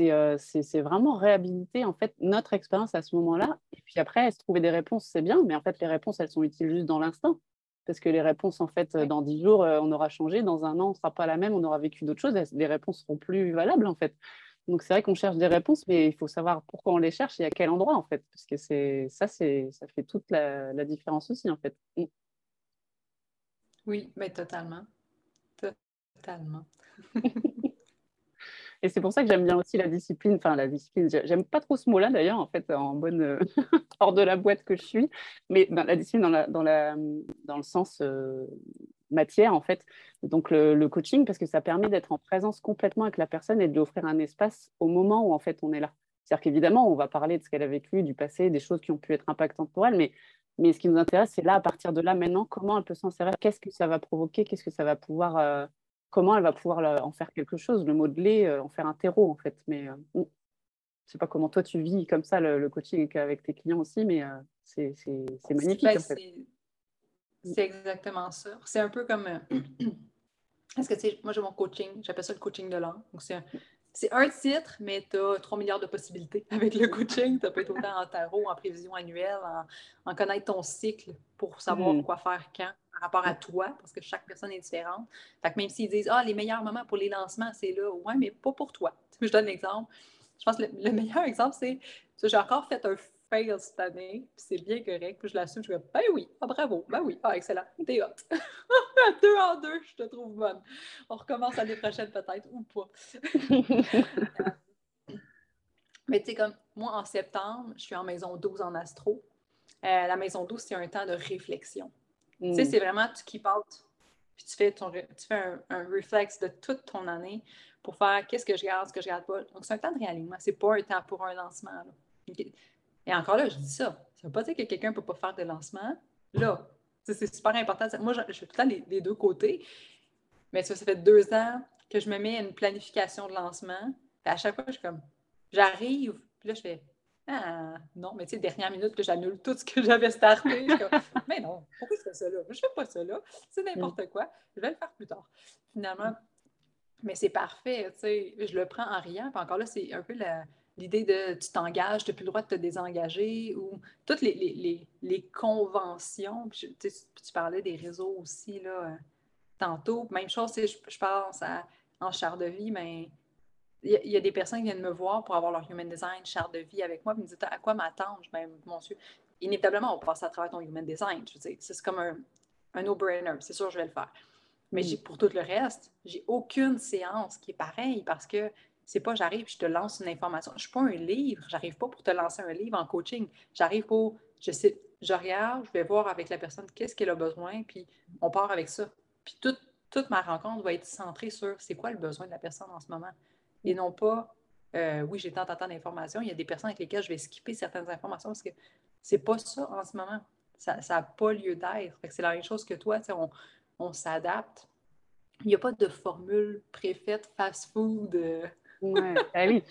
euh, c'est vraiment réhabiliter en fait notre expérience à ce moment-là et puis après, se trouver des réponses, c'est bien, mais en fait les réponses, elles sont utiles juste dans l'instant parce que les réponses en fait dans dix jours, euh, on aura changé, dans un an, on ne sera pas la même, on aura vécu d'autres choses, les réponses seront plus valables en fait. Donc c'est vrai qu'on cherche des réponses, mais il faut savoir pourquoi on les cherche et à quel endroit en fait, parce que c'est ça, c'est ça fait toute la, différence aussi en fait. Mm. Oui, mais totalement, totalement. [LAUGHS] et c'est pour ça que j'aime bien aussi la discipline. Enfin, la discipline, j'aime pas trop ce mot-là d'ailleurs, en fait, en bonne [LAUGHS] hors de la boîte que je suis, mais la discipline dans, la, dans, la, dans le sens euh, matière, en fait. Donc, le, coaching, parce que ça permet d'être en présence complètement avec la personne et de lui offrir un espace au moment où, en fait, on est là. C'est-à-dire qu'évidemment, on va parler de ce qu'elle a vécu, du passé, des choses qui ont pu être impactantes pour elle, mais, mais ce qui nous intéresse, c'est là, à partir de là, maintenant, comment elle peut s'en servir, qu'est-ce que ça va provoquer, qu'est-ce que ça va pouvoir, euh, comment elle va pouvoir en faire quelque chose, le modeler, euh, en faire un terreau, en fait. Mais euh, je ne sais pas comment toi, tu vis comme ça le, coaching avec tes clients aussi, mais c'est magnifique, en fait. C'est exactement ça. C'est un peu comme. Euh, [CLEARS THROAT] est-ce que tu sais, moi j'ai mon coaching, j'appelle ça le coaching de langue. Donc c'est un, c'est un titre, mais tu as 3 milliards de possibilités [LAUGHS] avec le coaching. Tu peux être autant en tarot, en prévision annuelle, en, connaître ton cycle pour savoir mm. quoi faire quand par rapport à toi, parce que chaque personne est différente. Fait que même s'ils disent Ah, les meilleurs moments pour les lancements, c'est là, ouais, mais pas pour toi. Je donne l'exemple? Je pense que le, le meilleur exemple, c'est j'ai encore fait un fail cette année, puis c'est bien correct. Puis je l'assume, je dis ben oui, ah, bravo, ben oui, ah, excellent, t'es hot. [LAUGHS] deux en deux, je te trouve bonne. On recommence l'année prochaine peut-être, ou pas. [LAUGHS] Mais tu sais, comme moi, en septembre, je suis en maison 12 en astro. Euh, la maison 12, c'est un temps de réflexion. Tu sais, mm. c'est vraiment tu keep out, puis tu fais, ton, tu fais un, un réflexe de toute ton année pour faire qu'est-ce que je garde, ce que je garde pas. Donc, c'est un temps de réalignement. C'est pas un temps pour un lancement. Là. Et encore là, je dis ça. Ça ne veut pas dire que quelqu'un ne peut pas faire de lancement. Là, c'est super important. Moi, je, fais tout le temps les, deux côtés. Mais ça, ça fait deux ans que je me mets à une planification de lancement. à chaque fois, je suis comme, j'arrive, puis là, je fais, ah, non, mais tu sais, dernière minute, que j'annule tout ce que j'avais starté. [LAUGHS] mais non, pourquoi je fais ça là? Je ne fais pas ça là. C'est n'importe quoi. Je vais le faire plus tard. Finalement, mais c'est parfait, tu sais, je le prends en riant. Puis encore là, c'est un peu la, l'idée de tu t'engages, tu n'as plus le droit de te désengager, ou toutes les, conventions. tu, parlais des réseaux aussi, là, euh, tantôt. Même chose, je, je pense à, en charte de vie, mais il y, a des personnes qui viennent me voir pour avoir leur human design, charte de vie avec moi, puis me disent à quoi m'attendre? Ben, inévitablement, on passe à travers ton human design. C'est comme un, un no-brainer. C'est sûr, je vais le faire. Mais pour tout le reste, j'ai aucune séance qui est pareille parce que c'est pas j'arrive je te lance une information. Je suis pas un livre. J'arrive pas pour te lancer un livre en coaching. J'arrive pour, je sais, je regarde, je vais voir avec la personne qu'est-ce qu'elle a besoin, puis on part avec ça. Puis toute, ma rencontre va être centrée sur c'est quoi le besoin de la personne en ce moment. Et non pas, euh, oui, j'ai tant, tant, tant d'informations. Il y a des personnes avec lesquelles je vais skipper certaines informations parce que c'est pas ça en ce moment. Ça n'a pas lieu d'être. C'est la même chose que toi, on, on s'adapte. Il n'y a pas de formule préfaite fast-food. Euh. Ouais, ah oui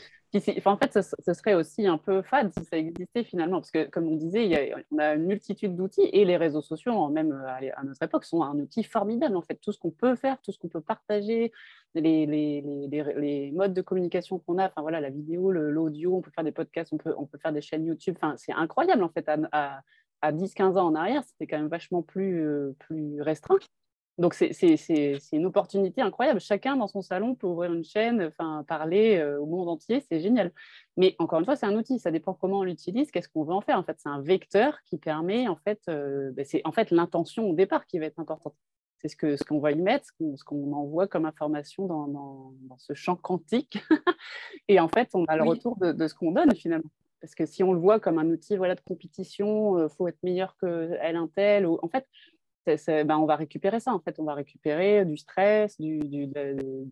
en fait, ce, serait aussi un peu fade si ça existait finalement, parce que comme on disait, on a une multitude d'outils et les réseaux sociaux, même à, notre époque, sont un outil formidable en fait. Tout ce qu'on peut faire, tout ce qu'on peut partager, les, modes de communication qu'on a, enfin voilà, la vidéo, l'audio, on peut faire des podcasts, on peut, on peut faire des chaînes YouTube. Enfin, c'est incroyable en fait. À, à 10-15 ans en arrière, c'était quand même vachement plus, euh, plus restreint. Donc, c'est une opportunité incroyable. Chacun dans son salon peut ouvrir une chaîne, enfin, parler euh, au monde entier, c'est génial. Mais encore une fois, c'est un outil, ça dépend comment on l'utilise, qu'est-ce qu'on veut en faire. En fait, c'est un vecteur qui permet, en fait, euh, ben, c'est en fait l'intention au départ qui va être importante. C'est ce qu'on ce qu'on va y mettre, ce qu'on envoie comme information dans, dans, ce champ quantique. [LAUGHS] Et en fait, on a le retour de, de ce qu'on donne finalement. Parce que si on le voit comme un outil voilà, de compétition, il euh, faut être meilleur qu'elle, un tel, ou... en fait, ben, on va récupérer ça, en fait. On va récupérer du stress, du, de,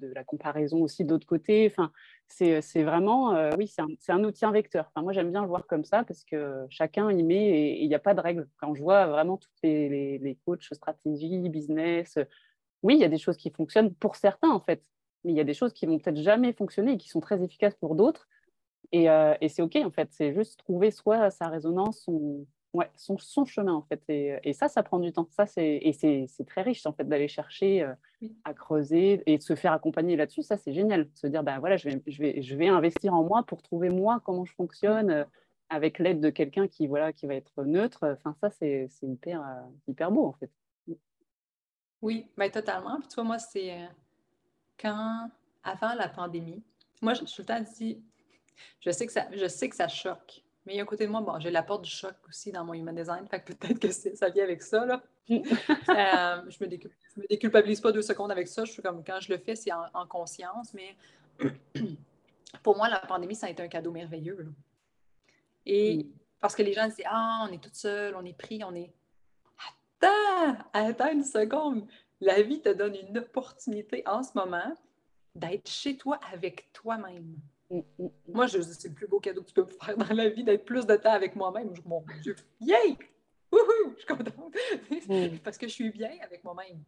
la comparaison aussi de l'autre côté. Enfin, c'est vraiment, euh, oui, c'est un, outil, un vecteur. Enfin, moi, j'aime bien le voir comme ça parce que chacun y met et il n'y a pas de règle. Quand je vois vraiment tous les, les, coachs, stratégie, business, oui, il y a des choses qui fonctionnent pour certains, en fait. Mais il y a des choses qui vont peut-être jamais fonctionner et qui sont très efficaces pour d'autres. Et, euh, et c'est OK, en fait. C'est juste trouver soit sa résonance, son, ouais, son, son, chemin en fait. Et, et, ça, ça prend du temps. Ça, c'est, et c'est, très riche en fait d'aller chercher euh, à creuser et de se faire accompagner là-dessus. Ça, c'est génial. Se dire, ben voilà, je vais, je, vais, je vais investir en moi pour trouver moi comment je fonctionne euh, avec l'aide de quelqu'un qui, voilà, qui va être neutre. Enfin, ça, c'est, hyper, euh, hyper beau en fait. Oui, ben, totalement. Puis tu vois, moi, c'est quand, avant la pandémie, moi, je, suis tout le temps dit, je sais que ça, je sais que ça choque mais il y a un côté de moi, bon, j'ai la porte du choc aussi dans mon human design, fait que peut-être que ça vient avec ça. Là. Euh, je ne me, déculpabilise pas deux secondes avec ça. Je suis comme quand je le fais, c'est en, conscience, mais [CLEARS THROAT] pour moi, la pandémie, ça a été un cadeau merveilleux. Et mm. parce que les gens disent Ah, on est toute seule, on est pris, on est. Attends, attends une seconde. La vie te donne une opportunité en ce moment d'être chez toi avec toi-même. Mm, mm, mm. Moi, je c'est le plus beau cadeau que tu peux me faire dans la vie, d'être plus de temps avec moi-même. Mon Dieu, yay! Wouhou! Je suis contente. [LAUGHS] Parce que je suis bien avec moi-même.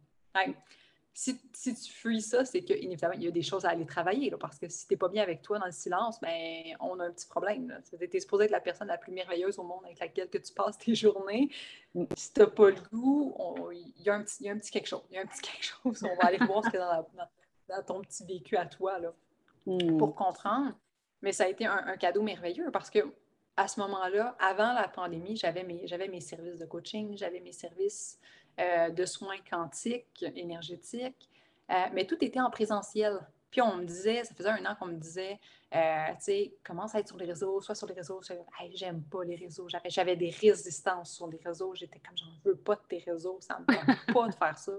si, si, tu fuis ça, c'est qu'inévitablement, il y a des choses à aller travailler. Là, parce que si tu n'es pas bien avec toi dans le silence, ben, on a un petit problème. Tu es supposé être la personne la plus merveilleuse au monde avec laquelle que tu passes tes journées. Si tu n'as pas le goût, il y, a un petit, y a un petit quelque chose. Il y a un petit quelque chose. On va aller voir ce qu'il y a dans, dans ton petit vécu à toi. Là pour hmm. comprendre. Mais ça a été un, cadeau merveilleux parce que à ce moment-là, avant la pandémie, j'avais mes, services de coaching, j'avais mes services euh, de soins quantiques, énergétiques, euh, mais tout était en présentiel. Puis on me disait, ça faisait un an qu'on me disait, euh, tu sais, commence à être sur les réseaux, soit sur les réseaux. j'aime pas les réseaux. J'avais, j'avais des résistances sur les réseaux. J'étais comme, j'en veux pas de tes réseaux, ça me tente pas de faire ça.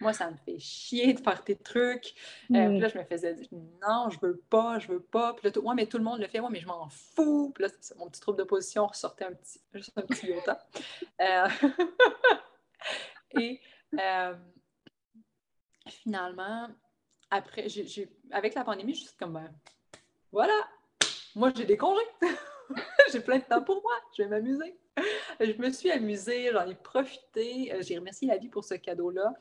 Moi, ça me fait chier de faire tes trucs. Euh, puis là, je me faisais dire, non, je veux pas, je veux pas. Puis là, tout, ouais, mais tout le monde le fait, ouais, mais je m'en fous. Puis là, mon petit trouble d'opposition ressortait un petit, juste un petit yoga. Euh, [LAUGHS] et euh, finalement, après, avec la pandémie, je suis comme, ben, voilà, moi, j'ai des congés. [LAUGHS] j'ai plein de temps pour moi, je vais m'amuser. Je me suis amusée, j'en ai profité. J'ai remercié la vie pour ce cadeau-là.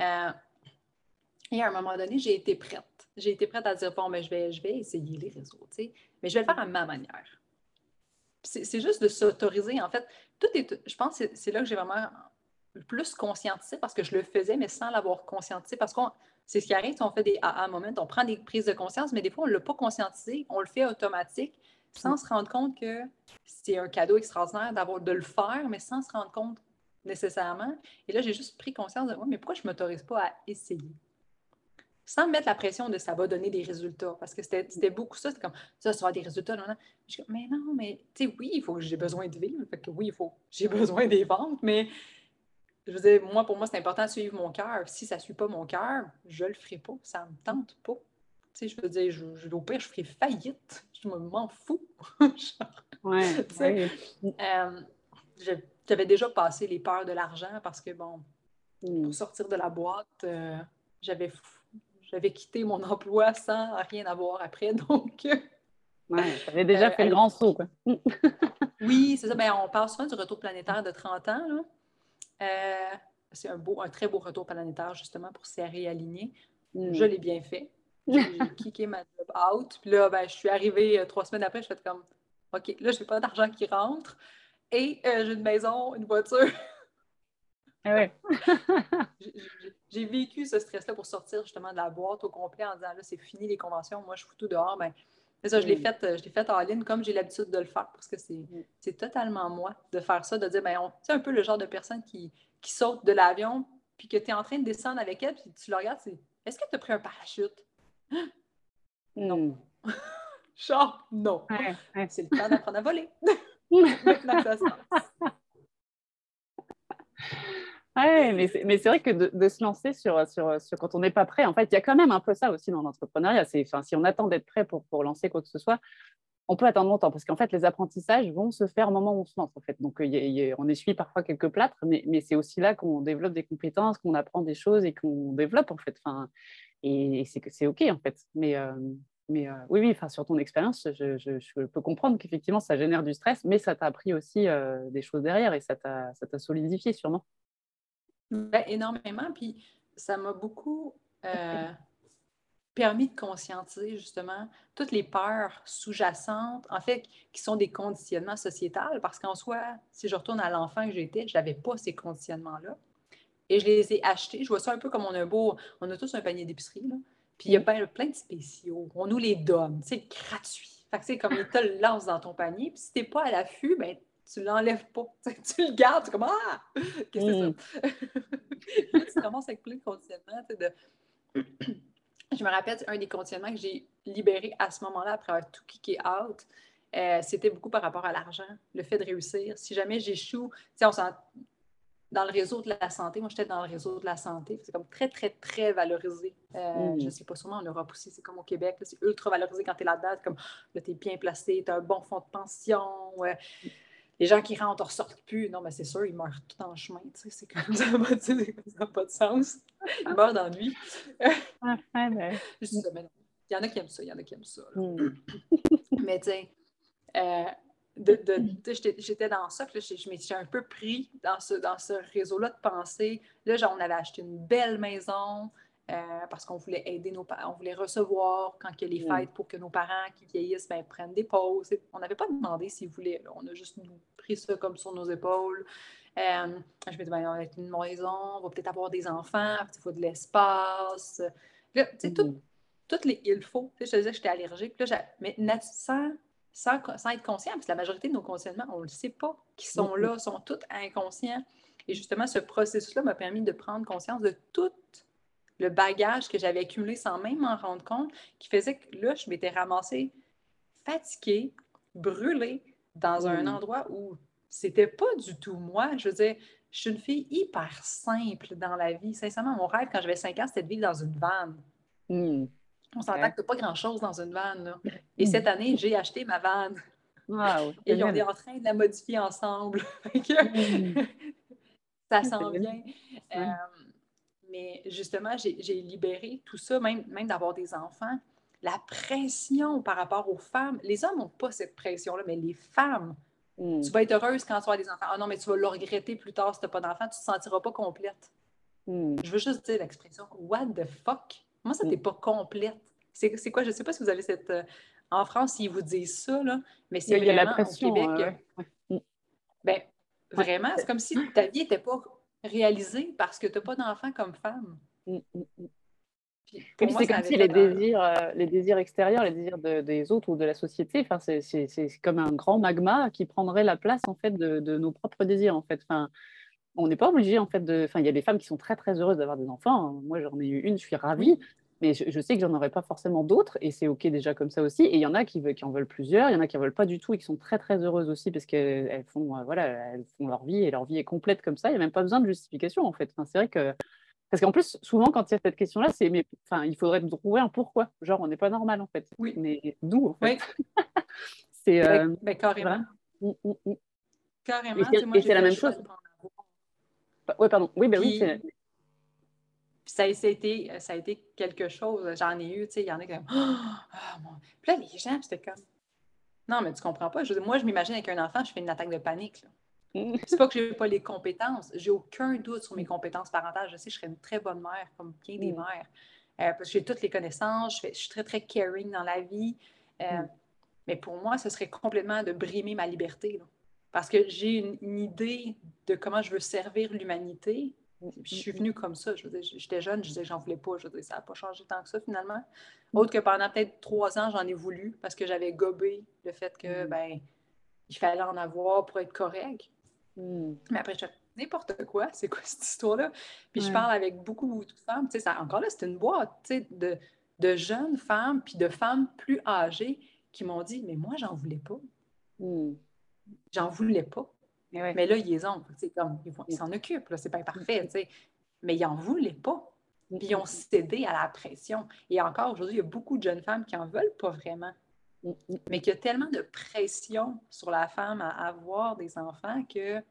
Euh, et à un moment donné, j'ai été prête. J'ai été prête à dire, bon, mais je, vais, je vais essayer les réseaux, tu sais, mais je vais le faire à ma manière. C'est juste de s'autoriser. En fait, tout est. Je pense que c'est là que j'ai vraiment plus conscientisé parce que je le faisais, mais sans l'avoir conscientisé. Parce que c'est ce qui arrive, on fait des moments, on prend des prises de conscience, mais des fois, on ne l'a pas conscientisé, on le fait automatique sans se rendre compte que c'est un cadeau extraordinaire d'avoir de le faire, mais sans se rendre compte nécessairement. Et là, j'ai juste pris conscience de, mais pourquoi je ne m'autorise pas à essayer? Sans mettre la pression de ça va donner des résultats. Parce que c'était beaucoup ça, c'était comme ça, ça va des résultats. Non, non. Je mais non, mais tu sais, oui, il faut j'ai besoin de vivre. Fait que oui, il faut j'ai besoin des ventes, mais je veux dire, moi, pour moi, c'est important de suivre mon cœur. Si ça ne suit pas mon cœur, je ne le ferai pas. Ça ne me tente pas. Tu sais, je veux dire, je, au pire, je ferai faillite. Je m'en fous. [LAUGHS] ouais, euh, je, j'avais déjà passé les peurs de l'argent parce que, bon, pour hmm. sortir de la boîte, euh, j'avais, j'avais quitté mon emploi sans rien avoir après. [LAUGHS] Donc. ouais, j'avais déjà fait le grand saut, quoi. [LAUGHS] Oui, c'est ça. Ben, on parle souvent du retour planétaire de 30 ans. Euh, c'est un, beau, un très beau retour planétaire, justement, pour s'y réaligner. Mm. Je l'ai bien fait. J'ai [LAUGHS] kické ma job out. Puis là, ben, je suis arrivée euh, trois semaines après, je fais comme OK, là, je n'ai pas d'argent qui rentre et euh, j'ai une maison, une voiture. [LAUGHS] Ah [LAUGHS] j'ai vécu ce stress-là pour sortir justement de la boîte au complet en disant là, c'est fini les conventions, moi je fous tout dehors. Ben, c'est ça, je l'ai mm. fait, euh, je fait en ligne comme j'ai l'habitude de le faire parce que c'est, mm. totalement moi de faire ça, de dire, ben, c'est un peu le genre de personne qui, qui saute de l'avion puis que tu es en train de descendre avec elle, puis tu le regardes, c'est est-ce que tu as pris un parachute? [GASPS] Non. Mm. [LAUGHS] Genre, non. C'est le temps d'apprendre à voler. [LAUGHS] Maintenant mais c'est vrai que de, se lancer sur, quand on n'est pas prêt, en fait, il y a quand même un peu ça aussi dans l'entrepreneuriat. Si on attend d'être prêt pour, lancer quoi que ce soit, on peut attendre longtemps parce qu'en fait, les apprentissages vont se faire au moment où on se lance. En fait. Donc, on essuie parfois quelques plâtres, mais, c'est aussi là qu'on développe des compétences, qu'on apprend des choses et qu'on développe, en fait. Et, c'est OK, en fait. Euh, mais euh, oui, oui enfin, sur ton expérience, je, je, peux comprendre qu'effectivement, ça génère du stress, mais ça t'a appris aussi euh, des choses derrière et ça t'a solidifié sûrement. Ben, énormément. Puis ça m'a beaucoup euh, permis de conscientiser justement toutes les peurs sous-jacentes, en fait, qui sont des conditionnements sociétals. Parce qu'en soi, si je retourne à l'enfant que j'étais, je n'avais pas ces conditionnements-là. Et je les ai achetés. Je vois ça un peu comme on a beau, on a tous un panier d'épicerie, là. Puis il y a plein, plein de spéciaux. On nous les donne. C'est gratuit. Fait que c'est comme ils te le lancent dans ton panier. Puis si t'es pas à l'affût, ben tu l'enlèves pas. [LAUGHS] tu le gardes, tu es comme Ah! Qu'est-ce que c'est ça? Mm. [LAUGHS] tu commences avec plein de conditionnements. De... [CLEARS THROAT] Je me rappelle, un des conditionnements que j'ai libéré à ce moment-là, après avoir tout kické out, euh, c'était beaucoup par rapport à l'argent, le fait de réussir. Si jamais j'échoue, on s'en dans le réseau de la santé. Moi, j'étais dans le réseau de la santé. C'est comme très, très, très valorisé. Euh, mm. Je ne sais pas, sûrement en Europe aussi, c'est comme au Québec. C'est ultra valorisé quand tu es là-dedans. Comme là, tu es bien placé, tu as un bon fonds de pension. Les gens qui rentrent ne ressortent plus. Non, mais c'est sûr, ils meurent tout en chemin. Tu sais, c'est comme [LAUGHS] ça n'a pas, de sens. Ils meurent d'ennui. Ah, ben. il y en a qui aiment ça, il y en a qui aiment ça. Hmm. mais tu sais, j'étais dans ça, je, je m'étais un peu pris dans ce, dans ce réseau-là de pensée. Là, genre, on avait acheté une belle maison, euh, parce qu'on voulait aider nos parents, on voulait recevoir quand il y a les fêtes pour que nos parents qui vieillissent ben, prennent des pauses. On n'avait pas demandé s'ils voulaient, on a juste pris ça comme sur nos épaules. Euh, je me dis, ben, on va être une maison, on va peut-être avoir des enfants, il faut de l'espace. tu sais, tout, toutes les il faut. je te disais que j'étais allergique, là, mais sans, sans, sans, être conscient, parce que la majorité de nos conditionnements, on ne le sait pas, qui sont là, sont tous inconscients. Et justement, ce processus-là m'a permis de prendre conscience de toutes le bagage que j'avais accumulé sans même m'en rendre compte, qui faisait que là, je m'étais ramassée fatiguée, brûlée, dans un hmm. endroit où c'était pas du tout moi. Je veux dire, je suis une fille hyper simple dans la vie. Sincèrement, mon rêve quand j'avais 5 ans, c'était de vivre dans une vanne. Hmm. On s'entend que tu pas grand-chose dans une vanne. Et cette année, j'ai acheté ma vanne. Et on est en train de la modifier ensemble. [LAUGHS] Hmm. ça s'en vient. Euh, mais justement, j'ai libéré tout ça, même, même d'avoir des enfants. La pression par rapport aux femmes, les hommes n'ont pas cette pression-là, mais les femmes, tu vas être heureuse quand tu as des enfants. Ah non, mais tu vas le regretter plus tard si tu n'as pas d'enfants, tu ne te sentiras pas complète. Je veux juste dire l'expression What the fuck? Moi, ça, hmm. pas complète? C'est quoi? Je ne sais pas si vous avez cette. Euh, en France, ils vous disent ça, là, mais c'est vraiment la pression, au Québec. Euh, ben, vraiment, c'est comme si ta vie n'était pas réaliser parce que tu n'as pas d'enfant comme femme. Mm, mm, mm. c'est comme si les désirs, euh, les désirs extérieurs, les désirs des autres ou de la société, c'est comme un grand magma qui prendrait la place en fait de, nos propres désirs. En fait. Enfin, on n'est pas obligé en fait de. Enfin, il y a des femmes qui sont très très heureuses d'avoir des enfants. Moi, j'en ai eu une, je suis ravie mais je, sais que j'en aurais pas forcément d'autres et c'est ok déjà comme ça aussi. Et il y en a qui, qui, en veulent plusieurs, il y en a qui en veulent pas du tout et qui sont très très heureuses aussi parce qu'elles font euh, voilà, elles font leur vie et leur vie est complète comme ça. Il n'y a même pas besoin de justification en fait. Enfin, c'est vrai que parce qu'en plus souvent quand il y a cette question là, c'est mais enfin il faudrait trouver un pourquoi. Genre on n'est pas normal en fait. Oui. Mais d'où en fait. [LAUGHS] c'est euh, ben, carrément. Mm, mm, mm. Carrément. Et c'est la même chose. Oui, pardon. Oui, ben oui, ça, a été, ça a été quelque chose. J'en ai eu, tu sais, il y en a qui comme oh, [GASPS] mon... Puis là, les gens, c'était comme Non, mais tu comprends pas. Je moi, je m'imagine avec un enfant, je fais une attaque de panique. [LAUGHS] C'est pas que j'ai pas les compétences. J'ai aucun doute sur mes compétences parentales. Je sais que je serais une très bonne mère, comme bien des mm. mères. Euh, parce que j'ai toutes les connaissances, je, suis très, très caring dans la vie. Euh, mm. Mais pour moi, ce serait complètement de brimer ma liberté. Parce que j'ai une, idée de comment je veux servir l'humanité. je suis venue comme ça. Je j'étais jeune, je disais que j'en voulais pas. Je ça n'a pas changé tant que ça finalement. Autre que pendant peut-être trois ans, j'en ai voulu parce que j'avais gobé le fait que ben, il fallait en avoir pour être correct. Hmm. Mais après, je n'importe quoi, c'est quoi cette histoire-là? Puis je parle avec beaucoup de femmes, tu sais, ça, encore là, c'est une boîte, de, de, jeunes femmes, puis de femmes plus âgées qui m'ont dit, mais moi, j'en voulais pas. J'en voulais pas. Mais, là, ils ont, comme, ils s'en occupent, c'est pas parfait, sais. Mais ils n'en voulaient pas. Puis ils ont cédé à la pression. Et encore aujourd'hui, il y a beaucoup de jeunes femmes qui n'en veulent pas vraiment. Mais qu'il y a tellement de pression sur la femme à avoir des enfants que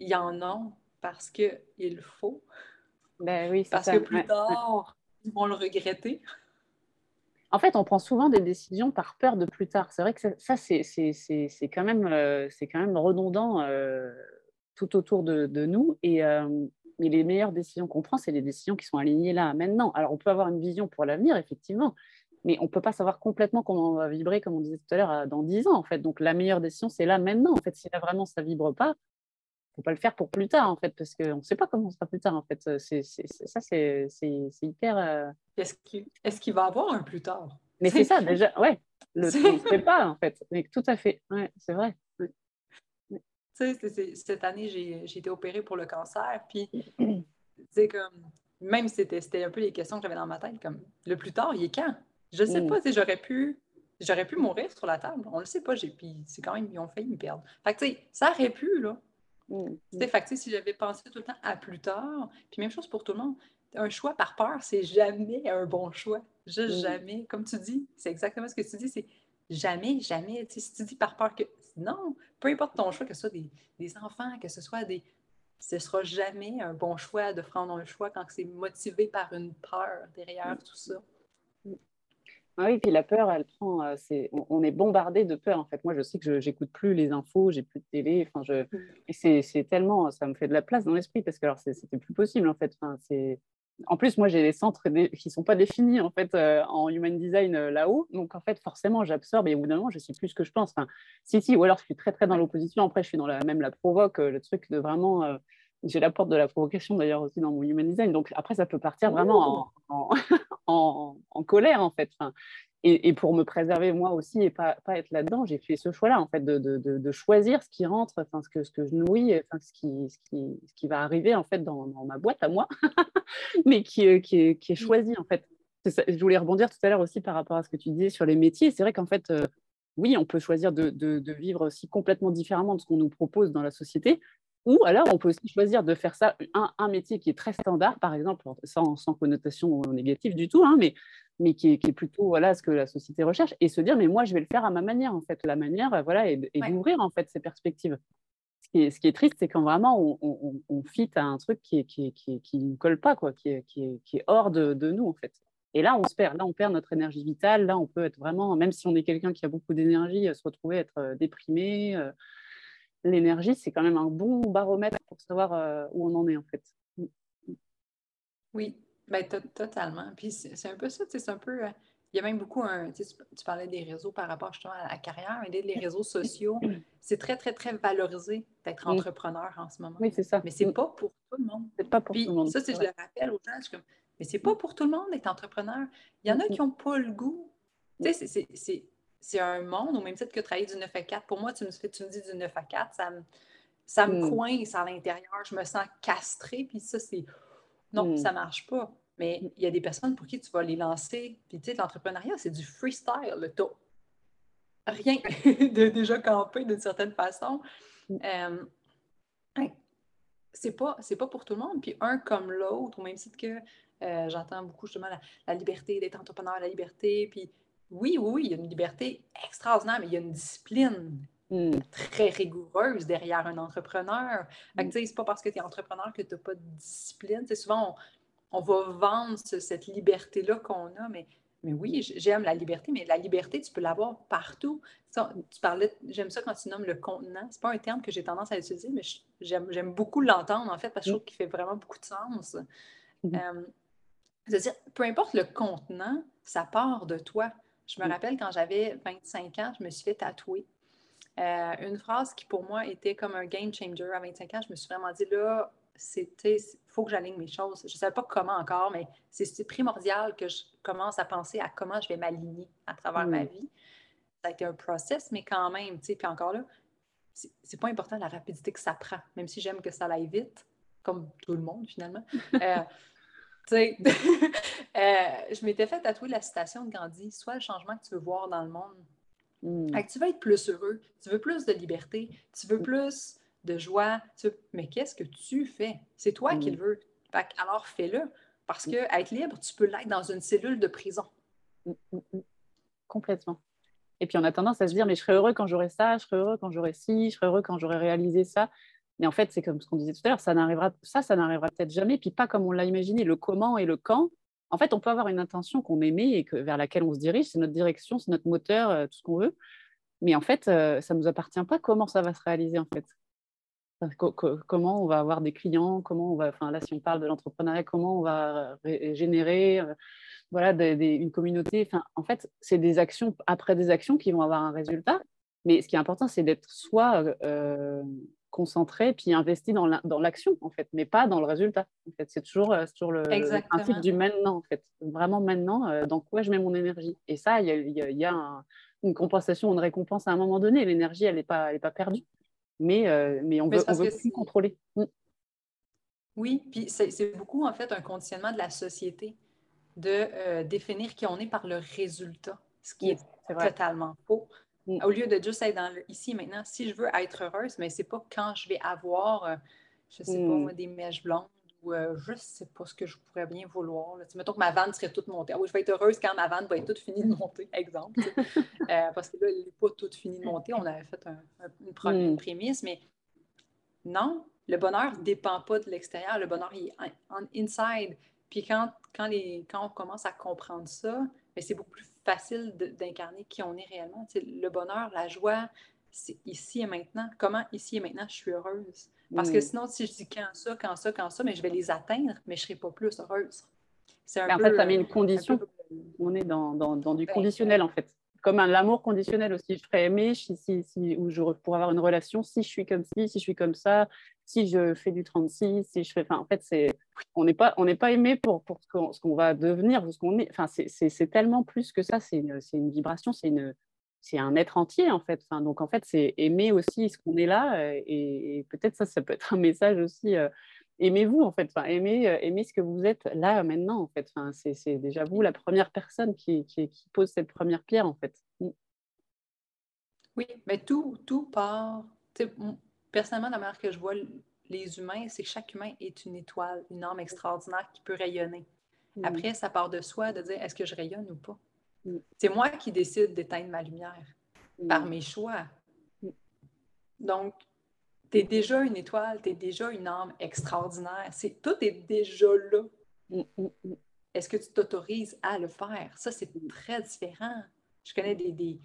y en ont parce qu'il faut. Ben oui, parce que plus tard, ils vont le regretter. En fait, on prend souvent des décisions par peur de plus tard. C'est vrai que ça, c'est quand, même, euh, redondant euh, tout autour de, nous. Et, euh, et, les meilleures décisions qu'on prend, c'est les décisions qui sont alignées là, maintenant. Alors, on peut avoir une vision pour l'avenir, effectivement, mais on ne peut pas savoir complètement comment on va vibrer, comme on disait tout à l'heure, dans 10 ans, en fait. Donc, la meilleure décision, c'est là, maintenant. En fait, si là, vraiment, ça ne vibre pas, faut pas le faire pour plus tard, en fait, parce qu'on ne sait pas comment ça sera plus tard, en fait. C'est, ça, c'est, hyper... Euh, est-ce qu'il, est qu'il va avoir un plus tard? Mais c'est ça, déjà, ouais. Le, on ne [LAUGHS] sait pas, en fait. Mais tout à fait, ouais, c'est vrai. Tu sais, cette année, j'ai, été opérée pour le cancer, puis, c'est comme... Même si c'était, c'était un peu les questions que j'avais dans ma tête, comme, le plus tard, il est quand? Je sais mm. pas, j'aurais pu, j'aurais pu mourir sur la table. On le sait pas. J'ai, puis c'est quand même, ils ont failli me perdre. Fait que, tu sais, ça aurait pu, là. Mm. Fait si j'avais pensé tout le temps à plus tard, puis même chose pour tout le monde, un choix par peur, c'est jamais un bon choix. Juste mm. jamais. Comme tu dis, c'est exactement ce que tu dis, c'est jamais, jamais. si tu dis par peur que. Non, peu importe ton choix, que ce soit des, des enfants, que ce soit des. Ce sera jamais un bon choix de prendre un choix quand c'est motivé par une peur derrière tout ça. Ah oui, puis la peur, elle prend. Euh, c'est, on est bombardé de peur en fait. Moi, je sais que je n'écoute plus les infos, j'ai plus de télé. Enfin, je, mmh. et c'est, tellement, ça me fait de la place dans l'esprit parce que alors c'était plus possible en fait. Enfin, c'est. En plus, moi, j'ai des centres qui ne sont pas définis en fait euh, en human design euh, là-haut. Donc, en fait, forcément, j'absorbe et au bout d'un moment, je sais plus ce que je pense. Enfin, si, si, ou alors je suis très, très dans l'opposition. Après, je suis dans la même la provoque, le truc de vraiment j'ai la porte de la provocation d'ailleurs aussi dans mon human design. Donc après, ça peut partir vraiment en, [LAUGHS] en, en, colère en fait. Enfin, et, et, pour me préserver moi aussi et pas, pas être là-dedans, j'ai fait ce choix-là en fait de, de, de, choisir ce qui rentre, enfin, ce, que, ce que je nourris, enfin, ce, qui, ce, qui, ce qui va arriver en fait dans, dans ma boîte à moi, [LAUGHS] mais qui, euh, qui, est, qui est choisi en fait. je voulais rebondir tout à l'heure aussi par rapport à ce que tu disais sur les métiers. C'est vrai qu'en fait, euh, oui, on peut choisir de, de, vivre aussi complètement différemment de ce qu'on nous propose dans la société, ou alors, on peut aussi choisir de faire ça, un, métier qui est très standard, par exemple, sans, sans connotation négative du tout, hein, mais, mais qui, est, plutôt voilà, ce que la société recherche, et se dire, mais moi, je vais le faire à ma manière, en fait. La manière, voilà, et, d'ouvrir, en fait, ces perspectives. Ce qui est, ce qui est triste, c'est quand vraiment on, on, on, fit à un truc qui ne qui, qui, qui colle pas, quoi, qui, est, qui, est, hors de, de nous, en fait. Et là, on se perd. Là, on perd notre énergie vitale. Là, on peut être vraiment, même si on est quelqu'un qui a beaucoup d'énergie, se retrouver être euh, déprimé, euh, l'énergie, c'est quand même un bon baromètre pour savoir euh, où on en est en fait. Oui, ben, totalement. Puis c'est un peu ça, c'est un peu. Euh, il y a même beaucoup un. Tu, parlais des réseaux par rapport justement à la carrière, mais les réseaux sociaux, c'est très, très, très valorisé d'être entrepreneur en ce moment. Oui, c'est ça. Mais c'est pas pour tout le monde. C'est pas pour tout le monde. Ça, je le rappelle aux gens, je comme, mais c'est pas pour tout le monde d'être entrepreneur. Il y en a qui n'ont pas le goût. Tu sais, c'est c'est un monde, au même titre que travailler du 9 à 4. Pour moi, tu me, fais, tu me dis du 9 à 4, ça me, ça me hmm. coince à l'intérieur, je me sens castrée, puis ça, c'est. Non, hmm. ça ne marche pas. Mais il y a des personnes pour qui tu vas les lancer. Puis tu sais, l'entrepreneuriat, c'est du freestyle. Le taux. Rien [LAUGHS] de déjà campé d'une certaine façon. Hmm. Euh, c'est pas, pas pour tout le monde. Puis un comme l'autre, au même titre que euh, j'entends beaucoup justement la, la liberté d'être entrepreneur, la liberté, puis oui, oui, il y a une liberté extraordinaire, mais il y a une discipline hmm. très rigoureuse derrière un entrepreneur. Mm. C'est pas parce que tu es entrepreneur que tu n'as pas de discipline. souvent, on, va vendre cette liberté-là qu'on a, mais mais oui, j'aime la liberté, mais la liberté, tu peux l'avoir partout. tu parlais, j'aime ça quand tu nommes le contenant. C'est pas un terme que j'ai tendance à utiliser, mais j'aime beaucoup l'entendre, en fait, parce que je trouve qu'il fait vraiment beaucoup de sens. Mm-hmm. Euh, c'est-à-dire, peu importe le contenant, ça part de toi. Je me mm. rappelle quand j'avais 25 ans, je me suis fait tatouer. Euh, une phrase qui pour moi était comme un game changer à 25 ans, je me suis vraiment dit là, c'était, il faut que j'aligne mes choses. Je ne savais pas comment encore, mais c'est primordial que je commence à penser à comment je vais m'aligner à travers ma vie. Ça a été un process, mais quand même, tu sais, puis encore là, c'est pas important la rapidité que ça prend, même si j'aime que ça aille vite, comme tout le monde finalement. [LAUGHS] Euh, [LAUGHS] euh, je m'étais fait tatouer la citation de Gandhi Sois le changement que tu veux voir dans le monde. Mm. tu veux être plus heureux, tu veux plus de liberté, tu veux plus de joie. Mais qu'est-ce que tu fais? C'est toi qui le mm. veux. alors fais-le. Parce que être libre, tu peux l'être dans une cellule de prison. Complètement. Et puis on a tendance à se dire, mais je serais heureux quand j'aurai ça, je serais heureux quand j'aurai ci, je serais heureux quand j'aurai réalisé ça. Mais en fait, c'est comme ce qu'on disait tout à l'heure, ça n'arrivera, ça, ça n'arrivera peut-être jamais, puis pas comme on l'a imaginé. Le comment et le quand, en fait, on peut avoir une intention qu'on aimait et que, vers laquelle on se dirige, c'est notre direction, c'est notre moteur, euh, tout ce qu'on veut. Mais en fait, euh, ça ne nous appartient pas comment ça va se réaliser, en fait? Comment on va avoir des clients, comment on va, enfin là si on parle de l'entrepreneuriat, comment on va générer euh, voilà, une communauté? En fait, c'est des actions après des actions qui vont avoir un résultat. Mais ce qui est important, c'est d'être euh, concentré puis investi dans l'action, en fait, mais pas dans le résultat. En fait, c'est toujours, euh, toujours le, principe du maintenant, en fait. Vraiment maintenant, dans quoi je mets mon énergie. Et ça, il y a, une compensation, une récompense à un moment donné. L'énergie, elle n'est pas, pas perdue mais, euh, mais on veut, on veut plus contrôler. Mm. Oui, puis c'est beaucoup en fait un conditionnement de la société de euh, définir qui on est par le résultat, ce qui est, totalement faux. Au lieu de juste être dans le ici et maintenant, si je veux être heureuse, mais c'est pas quand je vais avoir, euh, je sais pas, mm. des mèches blondes ou euh, ne sais pas ce que je pourrais bien vouloir. Là. Mettons que ma vanne serait toute montée. Ah oui, je vais être heureuse quand ma vanne va être toute finie de monter, [LAUGHS] exemple. Euh, parce que là, elle n'est pas toute finie de monter. On avait fait une première hmm. prémisse, mais non, le bonheur ne dépend pas de l'extérieur. Le bonheur il est en, inside. Puis quand, quand, les, quand on commence à comprendre ça, ben, c'est beaucoup plus facile d'incarner qui on est réellement. le bonheur, la joie, c'est ici et maintenant. Comment ici et maintenant je suis heureuse? Parce que sinon, si je dis quand ça, quand ça, quand ça, mais je vais les atteindre, mais je ne serai pas plus heureuse. Un en fait, ça met une condition. On est dans, dans, dans du ben, conditionnel, en fait. Comme un l'amour conditionnel aussi. Je serais aimée si, si, si, ou avoir une relation si je suis comme ci, si je suis comme ça, si je fais du 36, si je fais. En fait, on n'est pas, pas aimé pour, pour ce qu'on va devenir, ce qu'on est. Enfin, c'est tellement plus que ça. C'est une, une vibration, c'est c'est un être entier en fait. Donc en fait, c'est aimer aussi ce qu'on est là euh, et, peut-être ça, ça peut être un message aussi. Euh, aimez-vous en fait, enfin, aimez, euh, aimez ce que vous êtes là maintenant en fait. Enfin, c'est déjà vous la première personne qui, qui, pose cette première pierre en fait. Mm. Oui, mais tout, tout part. Personnellement, la manière que je vois les humains, c'est que chaque humain est une étoile, une âme extraordinaire qui peut rayonner. Mm. Après, ça part de soi de dire est-ce que je rayonne ou pas? Mm. C'est moi qui décide d'éteindre ma lumière par mes choix. Donc, tu es déjà une étoile, tu es déjà une âme extraordinaire. C'est, tout est déjà là. Est-ce que tu t'autorises à le faire? Ça, c'est très différent. Je connais des, des,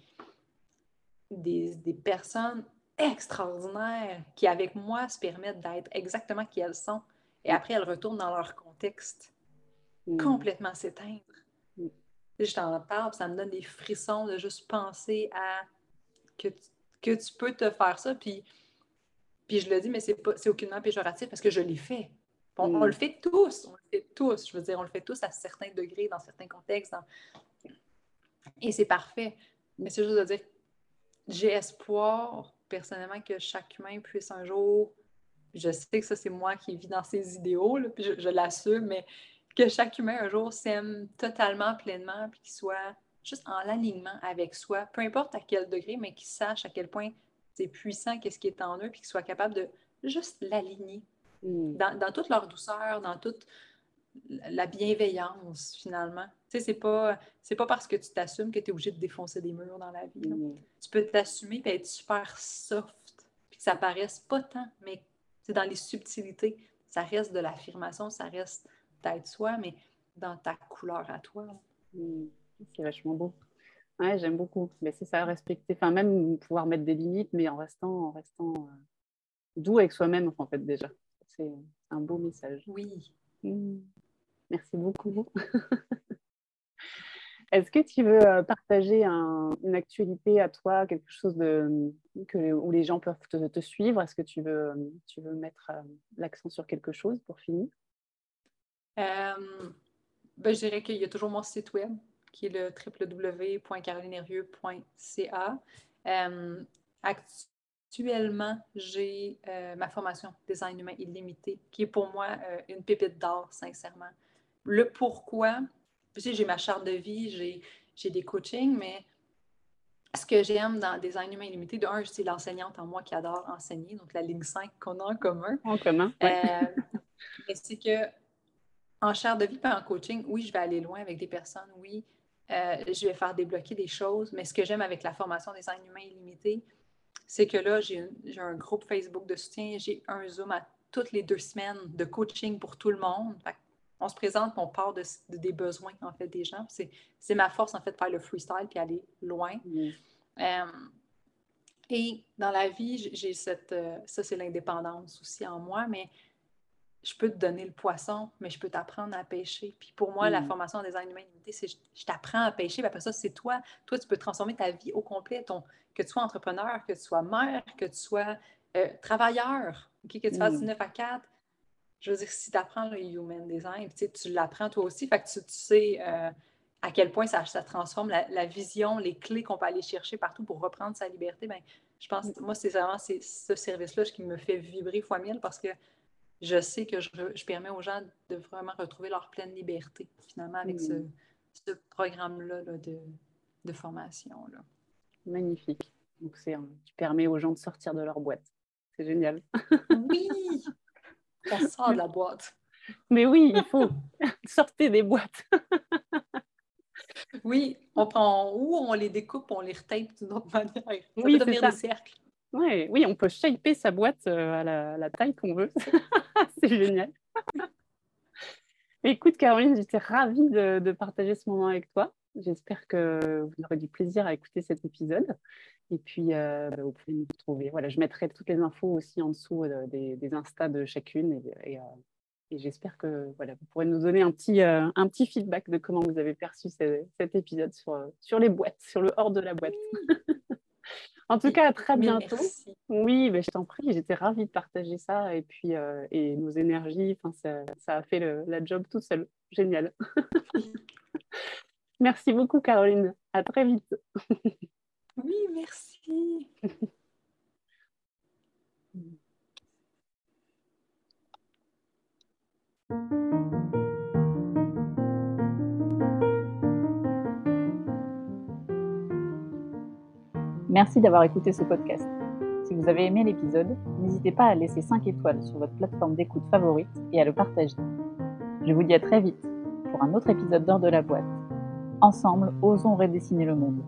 des, des, personnes extraordinaires qui, avec moi, se permettent d'être exactement qui elles sont. Et après, elles retournent dans leur contexte, complètement s'éteindre je t'en parle, ça me donne des frissons de juste penser à que tu, que tu peux te faire ça. Puis, puis je le dis, mais c'est, pas, c'est aucunement péjoratif parce que je l'ai fait. On, mm. le fait tous, on le fait tous. Je veux dire, on le fait tous à certains degrés, dans certains contextes. Et c'est parfait. Mais c'est juste de dire, j'ai espoir, personnellement, que chaque humain puisse un jour. Je sais que ça, c'est moi qui vis dans ces idéaux, puis je, je l'assume, mais que chaque humain un jour s'aime totalement, pleinement, puis qu'il soit juste en alignement avec soi, peu importe à quel degré, mais qu'il sache à quel point c'est puissant, qu'est-ce qui est en eux, puis qu'il soit capable de juste l'aligner mm. dans, toute leur douceur, dans toute la bienveillance, finalement. Tu sais, c'est pas, pas parce que tu t'assumes que tu es obligé de défoncer des murs dans la vie. Mm. Tu peux t'assumer et être super soft, puis que ça paraisse pas tant, mais c'est dans les subtilités. Ça reste de l'affirmation, ça reste d'être soi, mais dans ta couleur à toi. Hmm. C'est vachement beau. Ouais, j'aime beaucoup. Mais c'est ça, respecter, enfin même pouvoir mettre des limites, mais en restant, en restant euh, doux avec soi-même, en fait, déjà. C'est un beau message. Oui. Mmh. Merci beaucoup. [LAUGHS] Est-ce que tu veux euh, partager une actualité à toi, quelque chose de, que, où les gens peuvent te, suivre? Est-ce que tu veux, tu veux mettre euh, l'accent sur quelque chose pour finir? Ben, Je dirais qu'il y a toujours mon site web qui est le www.carolinerieux.ca. Euh, actuellement, j'ai euh, ma formation Design humain illimité, qui est pour moi euh, une pépite d'or, sincèrement. Le pourquoi, j'ai ma charte de vie, j'ai des coachings, mais ce que j'aime dans Design humain illimité, de un, c'est l'enseignante en moi qui adore enseigner, donc la ligne 5 qu'on a en commun. En commun. mais c'est que en charte de vie, pas en coaching, oui, je vais aller loin avec des personnes, oui, euh, je vais faire débloquer des choses. Mais ce que j'aime avec la formation des Design humain illimité, c'est que là, j'ai un groupe Facebook de soutien, j'ai un Zoom à toutes les deux semaines de coaching pour tout le monde. on se présente, on part de, des besoins en fait des gens. C'est ma force en fait de faire le freestyle puis aller loin. Euh, et dans la vie, j'ai cette, euh, ça c'est l'indépendance aussi en moi, mais je peux te donner le poisson, mais je peux t'apprendre à pêcher. Puis pour moi, la mm. formation en design humain c'est je t'apprends à pêcher, puis après ça, c'est toi. Toi, tu peux transformer ta vie au complet. Ton, que tu sois entrepreneur, que tu sois mère, que tu sois euh, travailleur, que tu fasses du 9 mm. à 4. Je veux dire, si tu apprends le human design, tu l'apprends toi aussi, fait que tu, sais euh, à quel point ça, ça transforme la, vision, les clés qu'on peut aller chercher partout pour reprendre sa liberté. Ben, je pense, mm. moi, c'est vraiment ce service-là qui me fait vibrer fois mille parce que je sais que je, permets aux gens de vraiment retrouver leur pleine liberté, finalement, avec ce, mm. programme-là de, formation. Là. Magnifique. Donc, c'est, tu permets aux gens de sortir de leur boîte. C'est génial. oui! On sort de la boîte. Mais oui, il faut. [LAUGHS] sortir des boîtes. oui, on prend ou on les découpe, on les retape d'une autre manière. Ça oui, peut devenir des cercles. Ouais, oui, on peut shaper sa boîte euh, à la, taille qu'on veut. [LAUGHS] c'est génial. Écoute, Caroline, j'étais ravie de, partager ce moment avec toi. J'espère que vous aurez du plaisir à écouter cet épisode. Et puis, euh, bah, vous pouvez nous retrouver. Voilà, je mettrai toutes les infos aussi en dessous euh, des, des Insta de chacune. Et, j'espère que voilà, vous pourrez nous donner un petit, un petit feedback de comment vous avez perçu cet épisode sur, sur les boîtes, sur le hors de la boîte. [LAUGHS] En tout cas, à très bientôt. Oui, mais je t'en prie, j'étais ravie de partager ça et puis euh, et nos énergies, ça, ça, a fait le, la job tout seul. Génial. [LAUGHS] merci beaucoup, Caroline. À très vite. [LAUGHS] oui, merci. [LAUGHS] Merci d'avoir écouté ce podcast. Si vous avez aimé l'épisode, n'hésitez pas à laisser 5 étoiles sur votre plateforme d'écoute favorite et à le partager. Je vous dis à très vite pour un autre épisode d'Heure de la boîte. Ensemble, osons redessiner le monde.